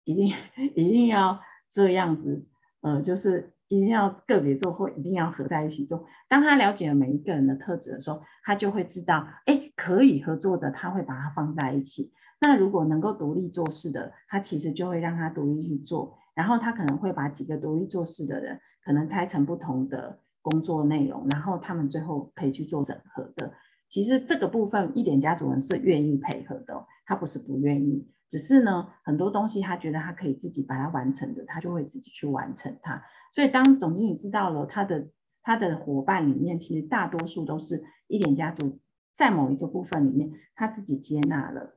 一定、一定要这样子？呃，就是一定要个别做，或一定要合在一起做。当他了解了每一个人的特质的时候，他就会知道，哎，可以合作的，他会把它放在一起。那如果能够独立做事的，他其实就会让他独立去做。然后他可能会把几个独立做事的人，可能拆成不同的。工作内容，然后他们最后可以去做整合的。其实这个部分一点家族人是愿意配合的，他不是不愿意，只是呢，很多东西他觉得他可以自己把它完成的，他就会自己去完成它。所以当总经理知道了他的他的伙伴里面，其实大多数都是一点家族，在某一个部分里面，他自己接纳了，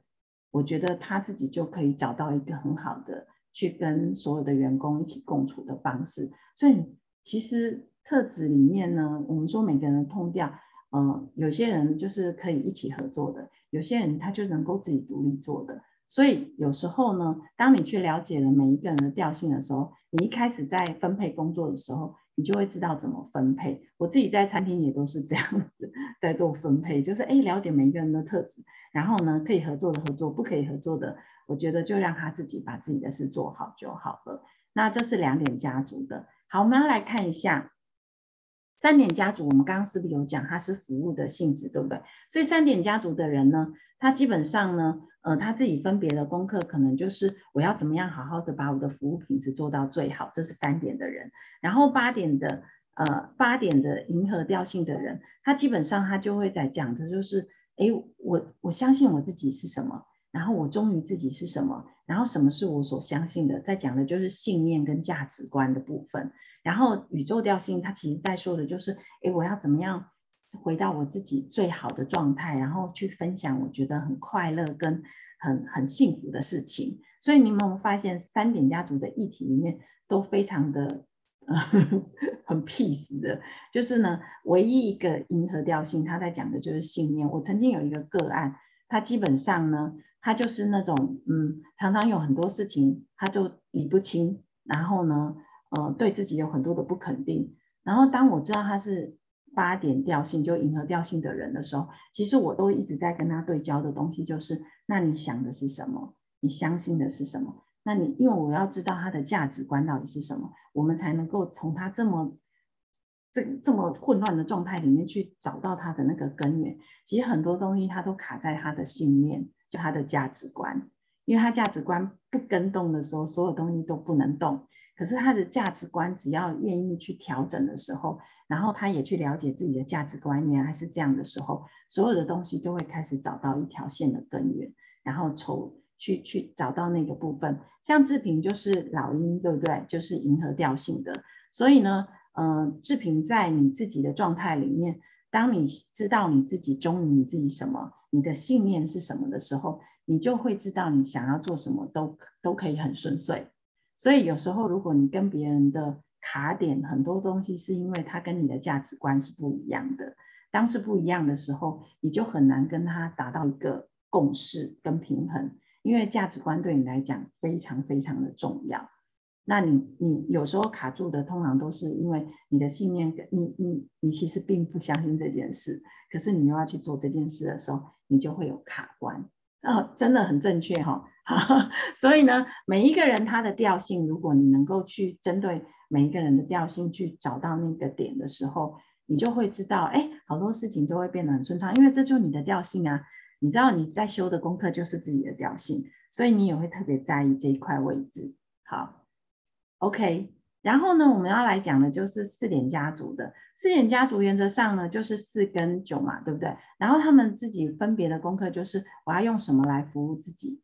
我觉得他自己就可以找到一个很好的去跟所有的员工一起共处的方式。所以其实。特质里面呢，我们说每个人的通调，嗯，有些人就是可以一起合作的，有些人他就能够自己独立做的。所以有时候呢，当你去了解了每一个人的调性的时候，你一开始在分配工作的时候，你就会知道怎么分配。我自己在餐厅也都是这样子在做分配，就是哎，了解每一个人的特质，然后呢，可以合作的合作，不可以合作的，我觉得就让他自己把自己的事做好就好了。那这是两点家族的。好，我们要来看一下。三点家族，我们刚刚是不是有讲，它是服务的性质，对不对？所以三点家族的人呢，他基本上呢，呃，他自己分别的功课可能就是我要怎么样好好的把我的服务品质做到最好，这是三点的人。然后八点的，呃，八点的银河调性的人，他基本上他就会在讲的就是，哎，我我相信我自己是什么。然后我忠于自己是什么？然后什么是我所相信的？在讲的就是信念跟价值观的部分。然后宇宙调性，它其实在说的就是，诶，我要怎么样回到我自己最好的状态，然后去分享我觉得很快乐跟很很幸福的事情。所以你们有没有发现，三点家族的议题里面都非常的呃 很 peace 的，就是呢，唯一一个银河调性，它在讲的就是信念。我曾经有一个个案，它基本上呢。他就是那种，嗯，常常有很多事情他就理不清，然后呢，呃，对自己有很多的不肯定。然后当我知道他是八点调性，就银河调性的人的时候，其实我都一直在跟他对焦的东西就是，那你想的是什么？你相信的是什么？那你因为我要知道他的价值观到底是什么，我们才能够从他这么这这么混乱的状态里面去找到他的那个根源。其实很多东西他都卡在他的信念。就他的价值观，因为他价值观不跟动的时候，所有东西都不能动。可是他的价值观只要愿意去调整的时候，然后他也去了解自己的价值观原来是这样的时候，所有的东西都会开始找到一条线的根源，然后从去去找到那个部分。像志平就是老鹰，对不对？就是银河调性的。所以呢，嗯、呃，志平在你自己的状态里面，当你知道你自己忠于你自己什么。你的信念是什么的时候，你就会知道你想要做什么都都可以很顺遂。所以有时候，如果你跟别人的卡点很多东西，是因为他跟你的价值观是不一样的。当是不一样的时候，你就很难跟他达到一个共识跟平衡，因为价值观对你来讲非常非常的重要。那你你有时候卡住的，通常都是因为你的信念，你你你其实并不相信这件事，可是你又要去做这件事的时候，你就会有卡关。哦，真的很正确哈、哦。所以呢，每一个人他的调性，如果你能够去针对每一个人的调性去找到那个点的时候，你就会知道，哎，好多事情都会变得很顺畅，因为这就是你的调性啊。你知道你在修的功课就是自己的调性，所以你也会特别在意这一块位置。好。OK，然后呢，我们要来讲的就是四点家族的。四点家族原则上呢，就是四跟九嘛，对不对？然后他们自己分别的功课就是，我要用什么来服务自己，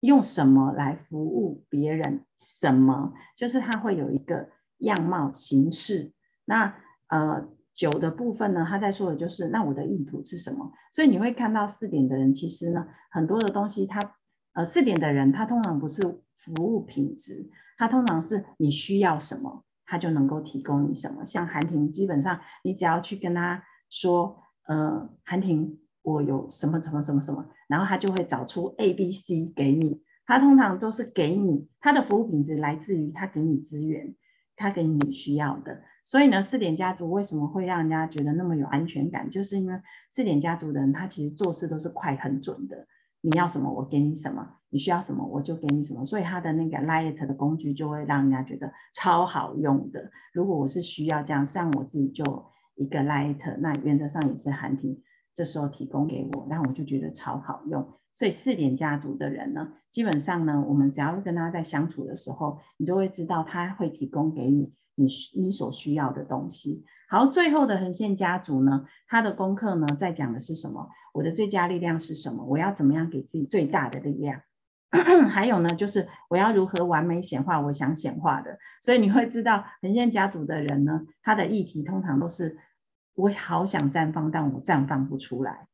用什么来服务别人，什么就是他会有一个样貌形式。那呃九的部分呢，他在说的就是，那我的意图是什么？所以你会看到四点的人，其实呢，很多的东西他呃四点的人，他通常不是服务品质。他通常是你需要什么，他就能够提供你什么。像韩婷，基本上你只要去跟他说，呃，韩婷，我有什么什么什么什么，然后他就会找出 A、B、C 给你。他通常都是给你，他的服务品质来自于他给你资源，他给你需要的。所以呢，四点家族为什么会让人家觉得那么有安全感，就是因为四点家族的人，他其实做事都是快很准的。你要什么，我给你什么；你需要什么，我就给你什么。所以他的那个 Light 的工具就会让人家觉得超好用的。如果我是需要这样，像我自己就一个 Light，那原则上也是韩婷这时候提供给我，那我就觉得超好用。所以四点家族的人呢，基本上呢，我们只要跟他在相处的时候，你都会知道他会提供给你你你所需要的东西。好，最后的横线家族呢，他的功课呢，在讲的是什么？我的最佳力量是什么？我要怎么样给自己最大的力量？还有呢，就是我要如何完美显化我想显化的。所以你会知道，横线家族的人呢，他的议题通常都是我好想绽放，但我绽放不出来。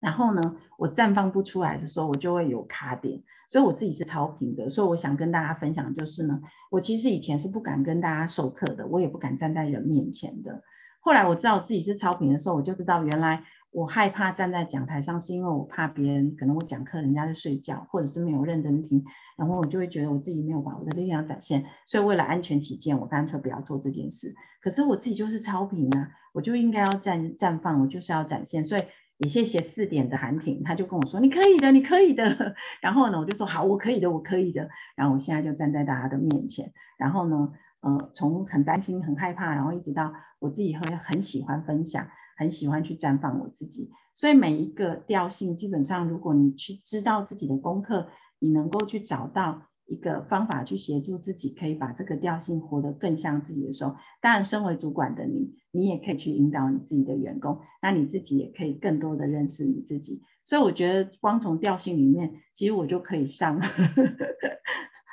然后呢，我绽放不出来的时候，我就会有卡点。所以我自己是超频的，所以我想跟大家分享就是呢，我其实以前是不敢跟大家授课的，我也不敢站在人面前的。后来我知道自己是超频的时候，我就知道原来我害怕站在讲台上，是因为我怕别人可能我讲课人家在睡觉，或者是没有认真听，然后我就会觉得我自己没有把我的力量展现，所以为了安全起见，我干脆不要做这件事。可是我自己就是超频啊，我就应该要绽绽放，我就是要展现，所以。也谢谢四点的韩婷，他就跟我说：“你可以的，你可以的。”然后呢，我就说：“好，我可以的，我可以的。”然后我现在就站在大家的面前。然后呢，呃，从很担心、很害怕，然后一直到我自己会很喜欢分享，很喜欢去绽放我自己。所以每一个调性，基本上如果你去知道自己的功课，你能够去找到。一个方法去协助自己，可以把这个调性活得更像自己的时候，当然，身为主管的你，你也可以去引导你自己的员工，那你自己也可以更多的认识你自己。所以我觉得，光从调性里面，其实我就可以上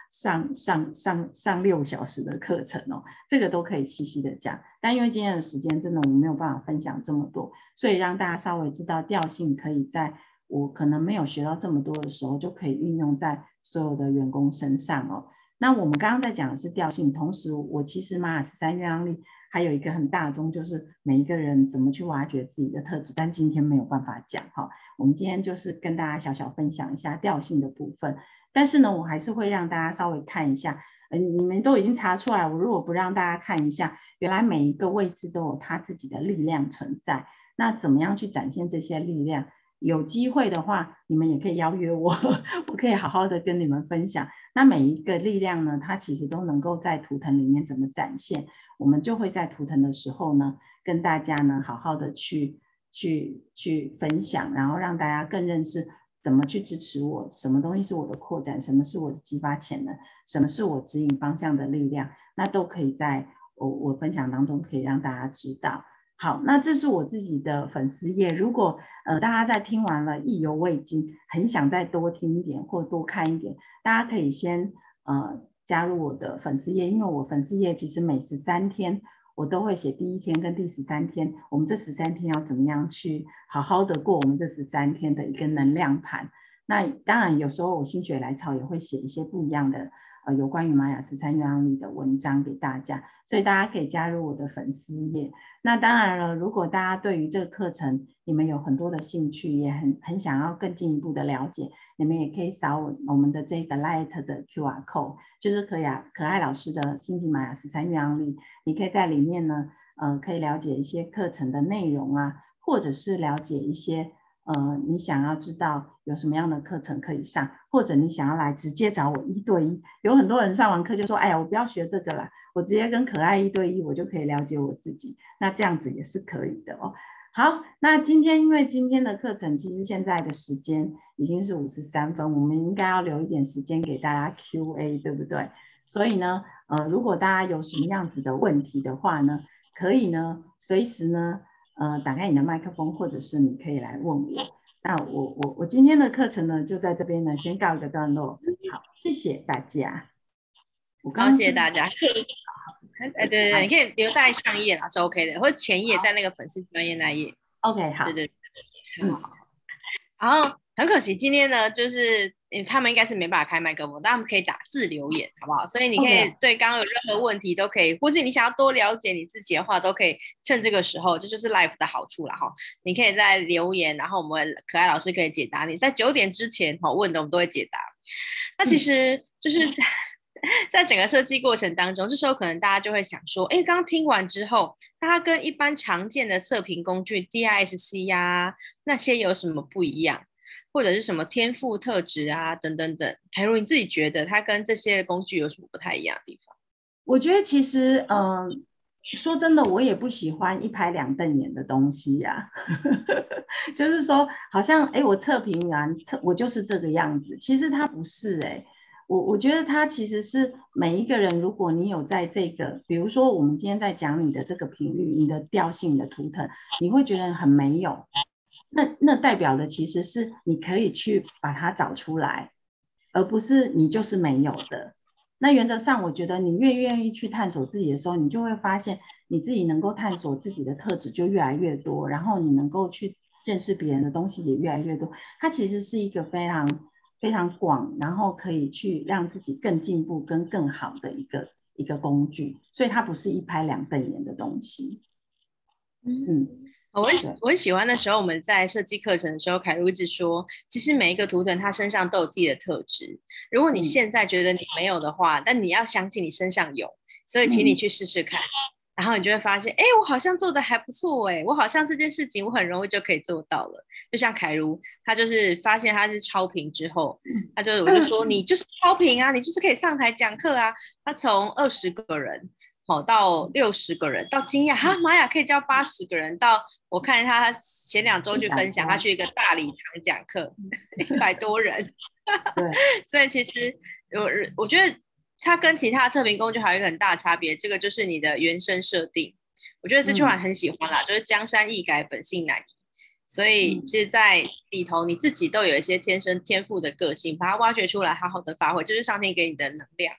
上上上上六小时的课程哦，这个都可以细细的讲。但因为今天的时间真的我们没有办法分享这么多，所以让大家稍微知道调性可以在。我可能没有学到这么多的时候，就可以运用在所有的员工身上哦。那我们刚刚在讲的是调性，同时我其实马雅十三月亮历还有一个很大宗，就是每一个人怎么去挖掘自己的特质。但今天没有办法讲哈，我们今天就是跟大家小小分享一下调性的部分。但是呢，我还是会让大家稍微看一下，嗯，你们都已经查出来，我如果不让大家看一下，原来每一个位置都有它自己的力量存在，那怎么样去展现这些力量？有机会的话，你们也可以邀约我，我可以好好的跟你们分享。那每一个力量呢，它其实都能够在图腾里面怎么展现，我们就会在图腾的时候呢，跟大家呢好好的去去去分享，然后让大家更认识怎么去支持我，什么东西是我的扩展，什么是我的激发潜能，什么是我指引方向的力量，那都可以在我我分享当中可以让大家知道。好，那这是我自己的粉丝页。如果呃大家在听完了意犹未尽，很想再多听一点或多看一点，大家可以先呃加入我的粉丝页，因为我粉丝页其实每十三天我都会写第一天跟第十三天，我们这十三天要怎么样去好好的过我们这十三天的一个能量盘。那当然有时候我心血来潮也会写一些不一样的。呃，有关于马雅十三月亮历的文章给大家，所以大家可以加入我的粉丝页。那当然了，如果大家对于这个课程你们有很多的兴趣，也很很想要更进一步的了解，你们也可以扫我我们的这个 Light 的 QR code，就是可以啊，可爱老师的星际马雅十三月亮历，你可以在里面呢，呃，可以了解一些课程的内容啊，或者是了解一些。呃，你想要知道有什么样的课程可以上，或者你想要来直接找我一对一，有很多人上完课就说：“哎呀，我不要学这个了，我直接跟可爱一对一，我就可以了解我自己。”那这样子也是可以的哦。好，那今天因为今天的课程其实现在的时间已经是五十三分，我们应该要留一点时间给大家 Q&A，对不对？所以呢，呃，如果大家有什么样子的问题的话呢，可以呢，随时呢。呃，打开你的麦克风，或者是你可以来问我。那我我我今天的课程呢，就在这边呢，先告一个段落。好，谢谢大家。我刚谢谢大家。哎，对对对，你可以留在上页啦，是 OK 的，或者前页在那个粉丝专业那页。OK，好。对对对，很好。然后很可惜，今天呢，就是。他们应该是没办法开麦克风，但他们可以打字留言，好不好？所以你可以对刚刚有任何问题都可以.或是你想要多了解你自己的话，都可以趁这个时候，这就，是 life 的好处了哈。你可以在留言，然后我们可爱老师可以解答你，在九点之前哈问的，我们都会解答。那其实就是在，在整个设计过程当中，这时候可能大家就会想说，哎，刚刚听完之后，它跟一般常见的测评工具 DISC 呀、啊、那些有什么不一样？或者是什么天赋特质啊，等等等，凯如你自己觉得它跟这些工具有什么不太一样的地方？我觉得其实，嗯、说真的，我也不喜欢一拍两瞪眼的东西呀、啊。就是说，好像哎，我测评完测我就是这个样子，其实它不是哎。我我觉得它其实是每一个人，如果你有在这个，比如说我们今天在讲你的这个频率、你的调性、你的图腾，你会觉得很没有。那那代表的其实是你可以去把它找出来，而不是你就是没有的。那原则上，我觉得你越愿意去探索自己的时候，你就会发现你自己能够探索自己的特质就越来越多，然后你能够去认识别人的东西也越来越多。它其实是一个非常非常广，然后可以去让自己更进步跟更好的一个一个工具。所以它不是一拍两瞪眼的东西。嗯，我很我很喜欢的时候，我们在设计课程的时候，凯如一直说，其实每一个图腾他身上都有自己的特质。如果你现在觉得你没有的话，嗯、但你要相信你身上有，所以请你去试试看。嗯然后你就会发现，哎，我好像做的还不错，哎，我好像这件事情我很容易就可以做到了。就像凯如，他就是发现他是超频之后，他就我就说，你就是超频啊，你就是可以上台讲课啊。他从二十个人，好到六十个人，到惊讶哈，玛雅可以教八十个人。到我看他前两周去分享，他去一个大礼堂讲课，一百多人。对，所以其实我我觉得。他跟其他测评工具还有一个很大的差别，这个就是你的原生设定。我觉得这句话很喜欢啦，嗯、就是江山易改，本性难移。所以其实，在里头你自己都有一些天生天赋的个性，把它挖掘出来，好好的发挥，就是上天给你的能量。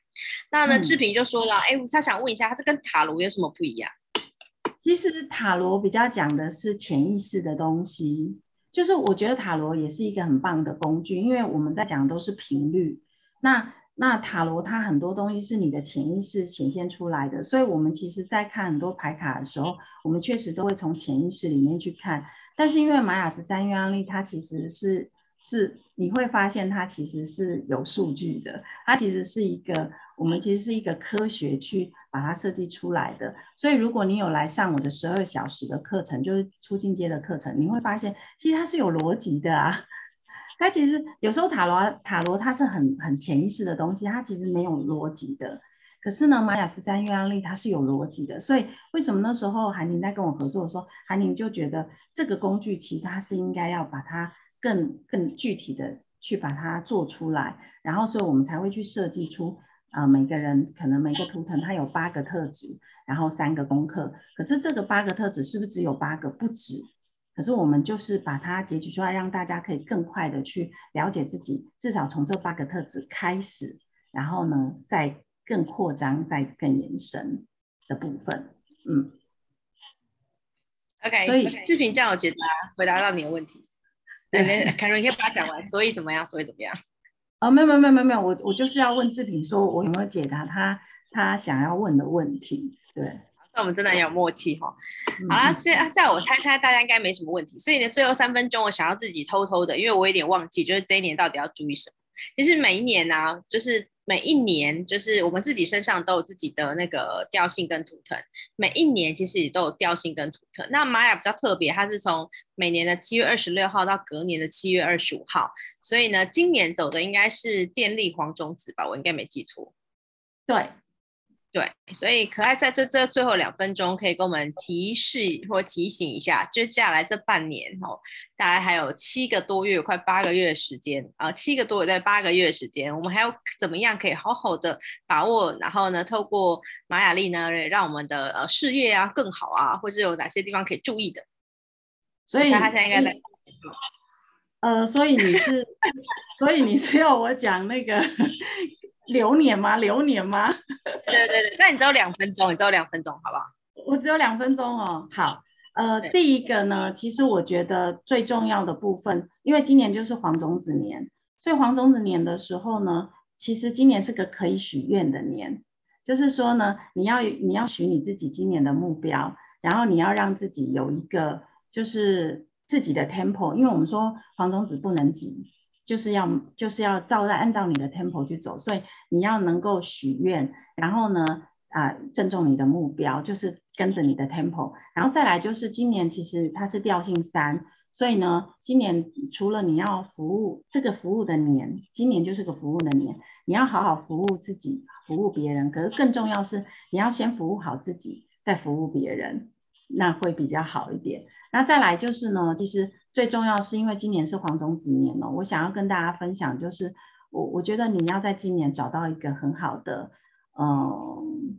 那呢，志平就说了，哎、嗯，他想问一下，他这跟塔罗有什么不一样？其实塔罗比较讲的是潜意识的东西，就是我觉得塔罗也是一个很棒的工具，因为我们在讲的都是频率。那那塔罗它很多东西是你的潜意识显现出来的，所以我们其实，在看很多牌卡的时候，我们确实都会从潜意识里面去看。但是因为玛雅十三月亮历，它其实是是你会发现它其实是有数据的，它其实是一个我们其实是一个科学去把它设计出来的。所以如果你有来上我的十二小时的课程，就是初进阶的课程，你会发现其实它是有逻辑的啊。它其实有时候塔罗塔罗它是很很潜意识的东西，它其实没有逻辑的。可是呢，玛雅十三月亮历它是有逻辑的。所以为什么那时候韩宁在跟我合作的时候，韩宁就觉得这个工具其实它是应该要把它更更具体的去把它做出来，然后所以我们才会去设计出、呃、每个人可能每个图腾它有八个特质，然后三个功课。可是这个八个特质是不是只有八个？不止。可是我们就是把它截取出来，让大家可以更快的去了解自己，至少从这八个特质开始，然后呢，再更扩张、再更延伸的部分。嗯，OK，所以视频这样有解答回答到你的问题。对，凯瑞，你可以把它讲完。所以怎么样？所以怎么样？哦，没有没有没有没有，我我就是要问志平，说我有没有解答他他想要问的问题？对。那我们真的很有默契哈。好了，在在我猜猜，大家应该没什么问题。所以呢，最后三分钟，我想要自己偷偷的，因为我有点忘记，就是这一年到底要注意什么。其实每一年呢、啊，就是每一年，就是我们自己身上都有自己的那个调性跟图腾。每一年其实也都有调性跟图腾。那玛雅比较特别，它是从每年的七月二十六号到隔年的七月二十五号。所以呢，今年走的应该是电力黄种子吧？我应该没记错。对。对，所以可爱在这这最后两分钟可以跟我们提示或提醒一下，接下来这半年哦，大概还有七个多月，快八个月的时间啊，七个多月在八个月的时间，我们还要怎么样可以好好的把握？然后呢，透过玛雅历呢，让我们的呃事业啊更好啊，或者有哪些地方可以注意的？所以他现在应该在呃，所以你是，所以你是要我讲那个？流年吗？流年吗？对对对，那你只有两分钟，你只有两分钟，好不好？我只有两分钟哦。好，呃，第一个呢，其实我觉得最重要的部分，因为今年就是黄种子年，所以黄种子年的时候呢，其实今年是个可以许愿的年，就是说呢，你要你要许你自己今年的目标，然后你要让自己有一个就是自己的 tempo，因为我们说黄种子不能急。就是要就是要照在按照你的 tempo 去走，所以你要能够许愿，然后呢，啊、呃，正中你的目标，就是跟着你的 tempo，然后再来就是今年其实它是调性三，所以呢，今年除了你要服务这个服务的年，今年就是个服务的年，你要好好服务自己，服务别人，可是更重要是你要先服务好自己，再服务别人，那会比较好一点。那再来就是呢，其实。最重要是因为今年是黄种子年哦，我想要跟大家分享，就是我我觉得你要在今年找到一个很好的，嗯，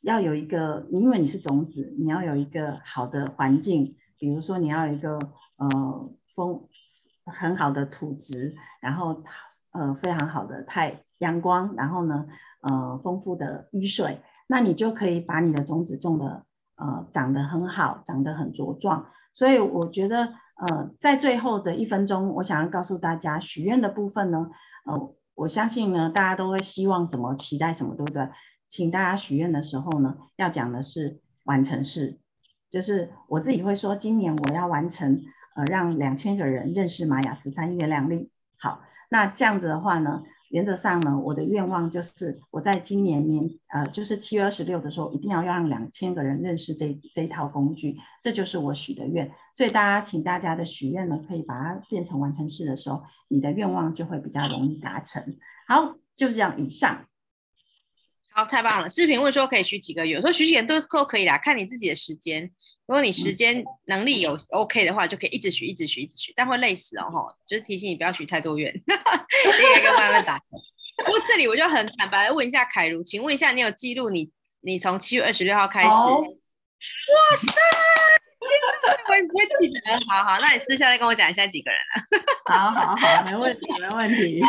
要有一个，因为你是种子，你要有一个好的环境，比如说你要有一个呃风很好的土质，然后呃非常好的太阳光，然后呢呃丰富的雨水，那你就可以把你的种子种的呃长得很好，长得很茁壮，所以我觉得。呃，在最后的一分钟，我想要告诉大家，许愿的部分呢，呃，我相信呢，大家都会希望什么，期待什么，对不对？请大家许愿的时候呢，要讲的是完成式，就是我自己会说，今年我要完成呃让两千个人认识玛雅十三月亮历。好，那这样子的话呢，原则上呢，我的愿望就是我在今年年呃就是七月二十六的时候，一定要让两千个人认识这这一套工具，这就是我许的愿。所以大家请大家的许愿呢，可以把它变成完成式的时候，你的愿望就会比较容易达成。好，就这样，以上。好，太棒了！志平问说可以许几个愿，说许几个都都可以啦，看你自己的时间。如果你时间能力有 OK 的话，就可以一直许，一直许，一直许，但会累死哦。哈，就是提醒你不要许太多愿，一个一个慢慢打。不过这里我就很坦白的问一下凯如，请问一下，你有记录你你从七月二十六号开始？哇塞，我不会记得。好好，那你私下再跟我讲一下几个人了。好好好，没问题，没问题。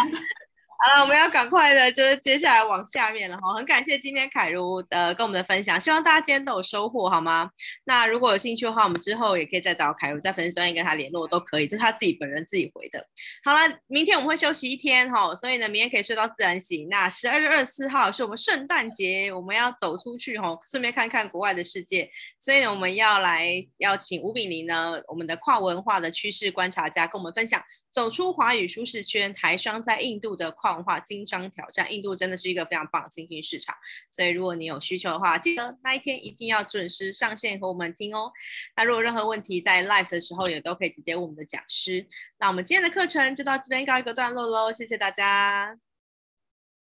好了，我们要赶快的，就是接下来往下面了哈。很感谢今天凯如的跟我们的分享，希望大家今天都有收获，好吗？那如果有兴趣的话，我们之后也可以再找凯如，在粉丝专页跟他联络都可以，就是他自己本人自己回的。好了，明天我们会休息一天哈，所以呢，明天可以睡到自然醒。那十二月二十四号是我们圣诞节，我们要走出去哈，顺便看看国外的世界。所以呢，我们要来邀请吴炳林呢，我们的跨文化的趋势观察家，跟我们分享走出华语舒适圈，台商在印度的。跨文化经商挑战，印度真的是一个非常棒的新兴市场，所以如果你有需求的话，记得那一天一定要准时上线和我们听哦。那如果任何问题在 live 的时候也都可以直接问我们的讲师。那我们今天的课程就到这边告一个段落喽，谢谢大家。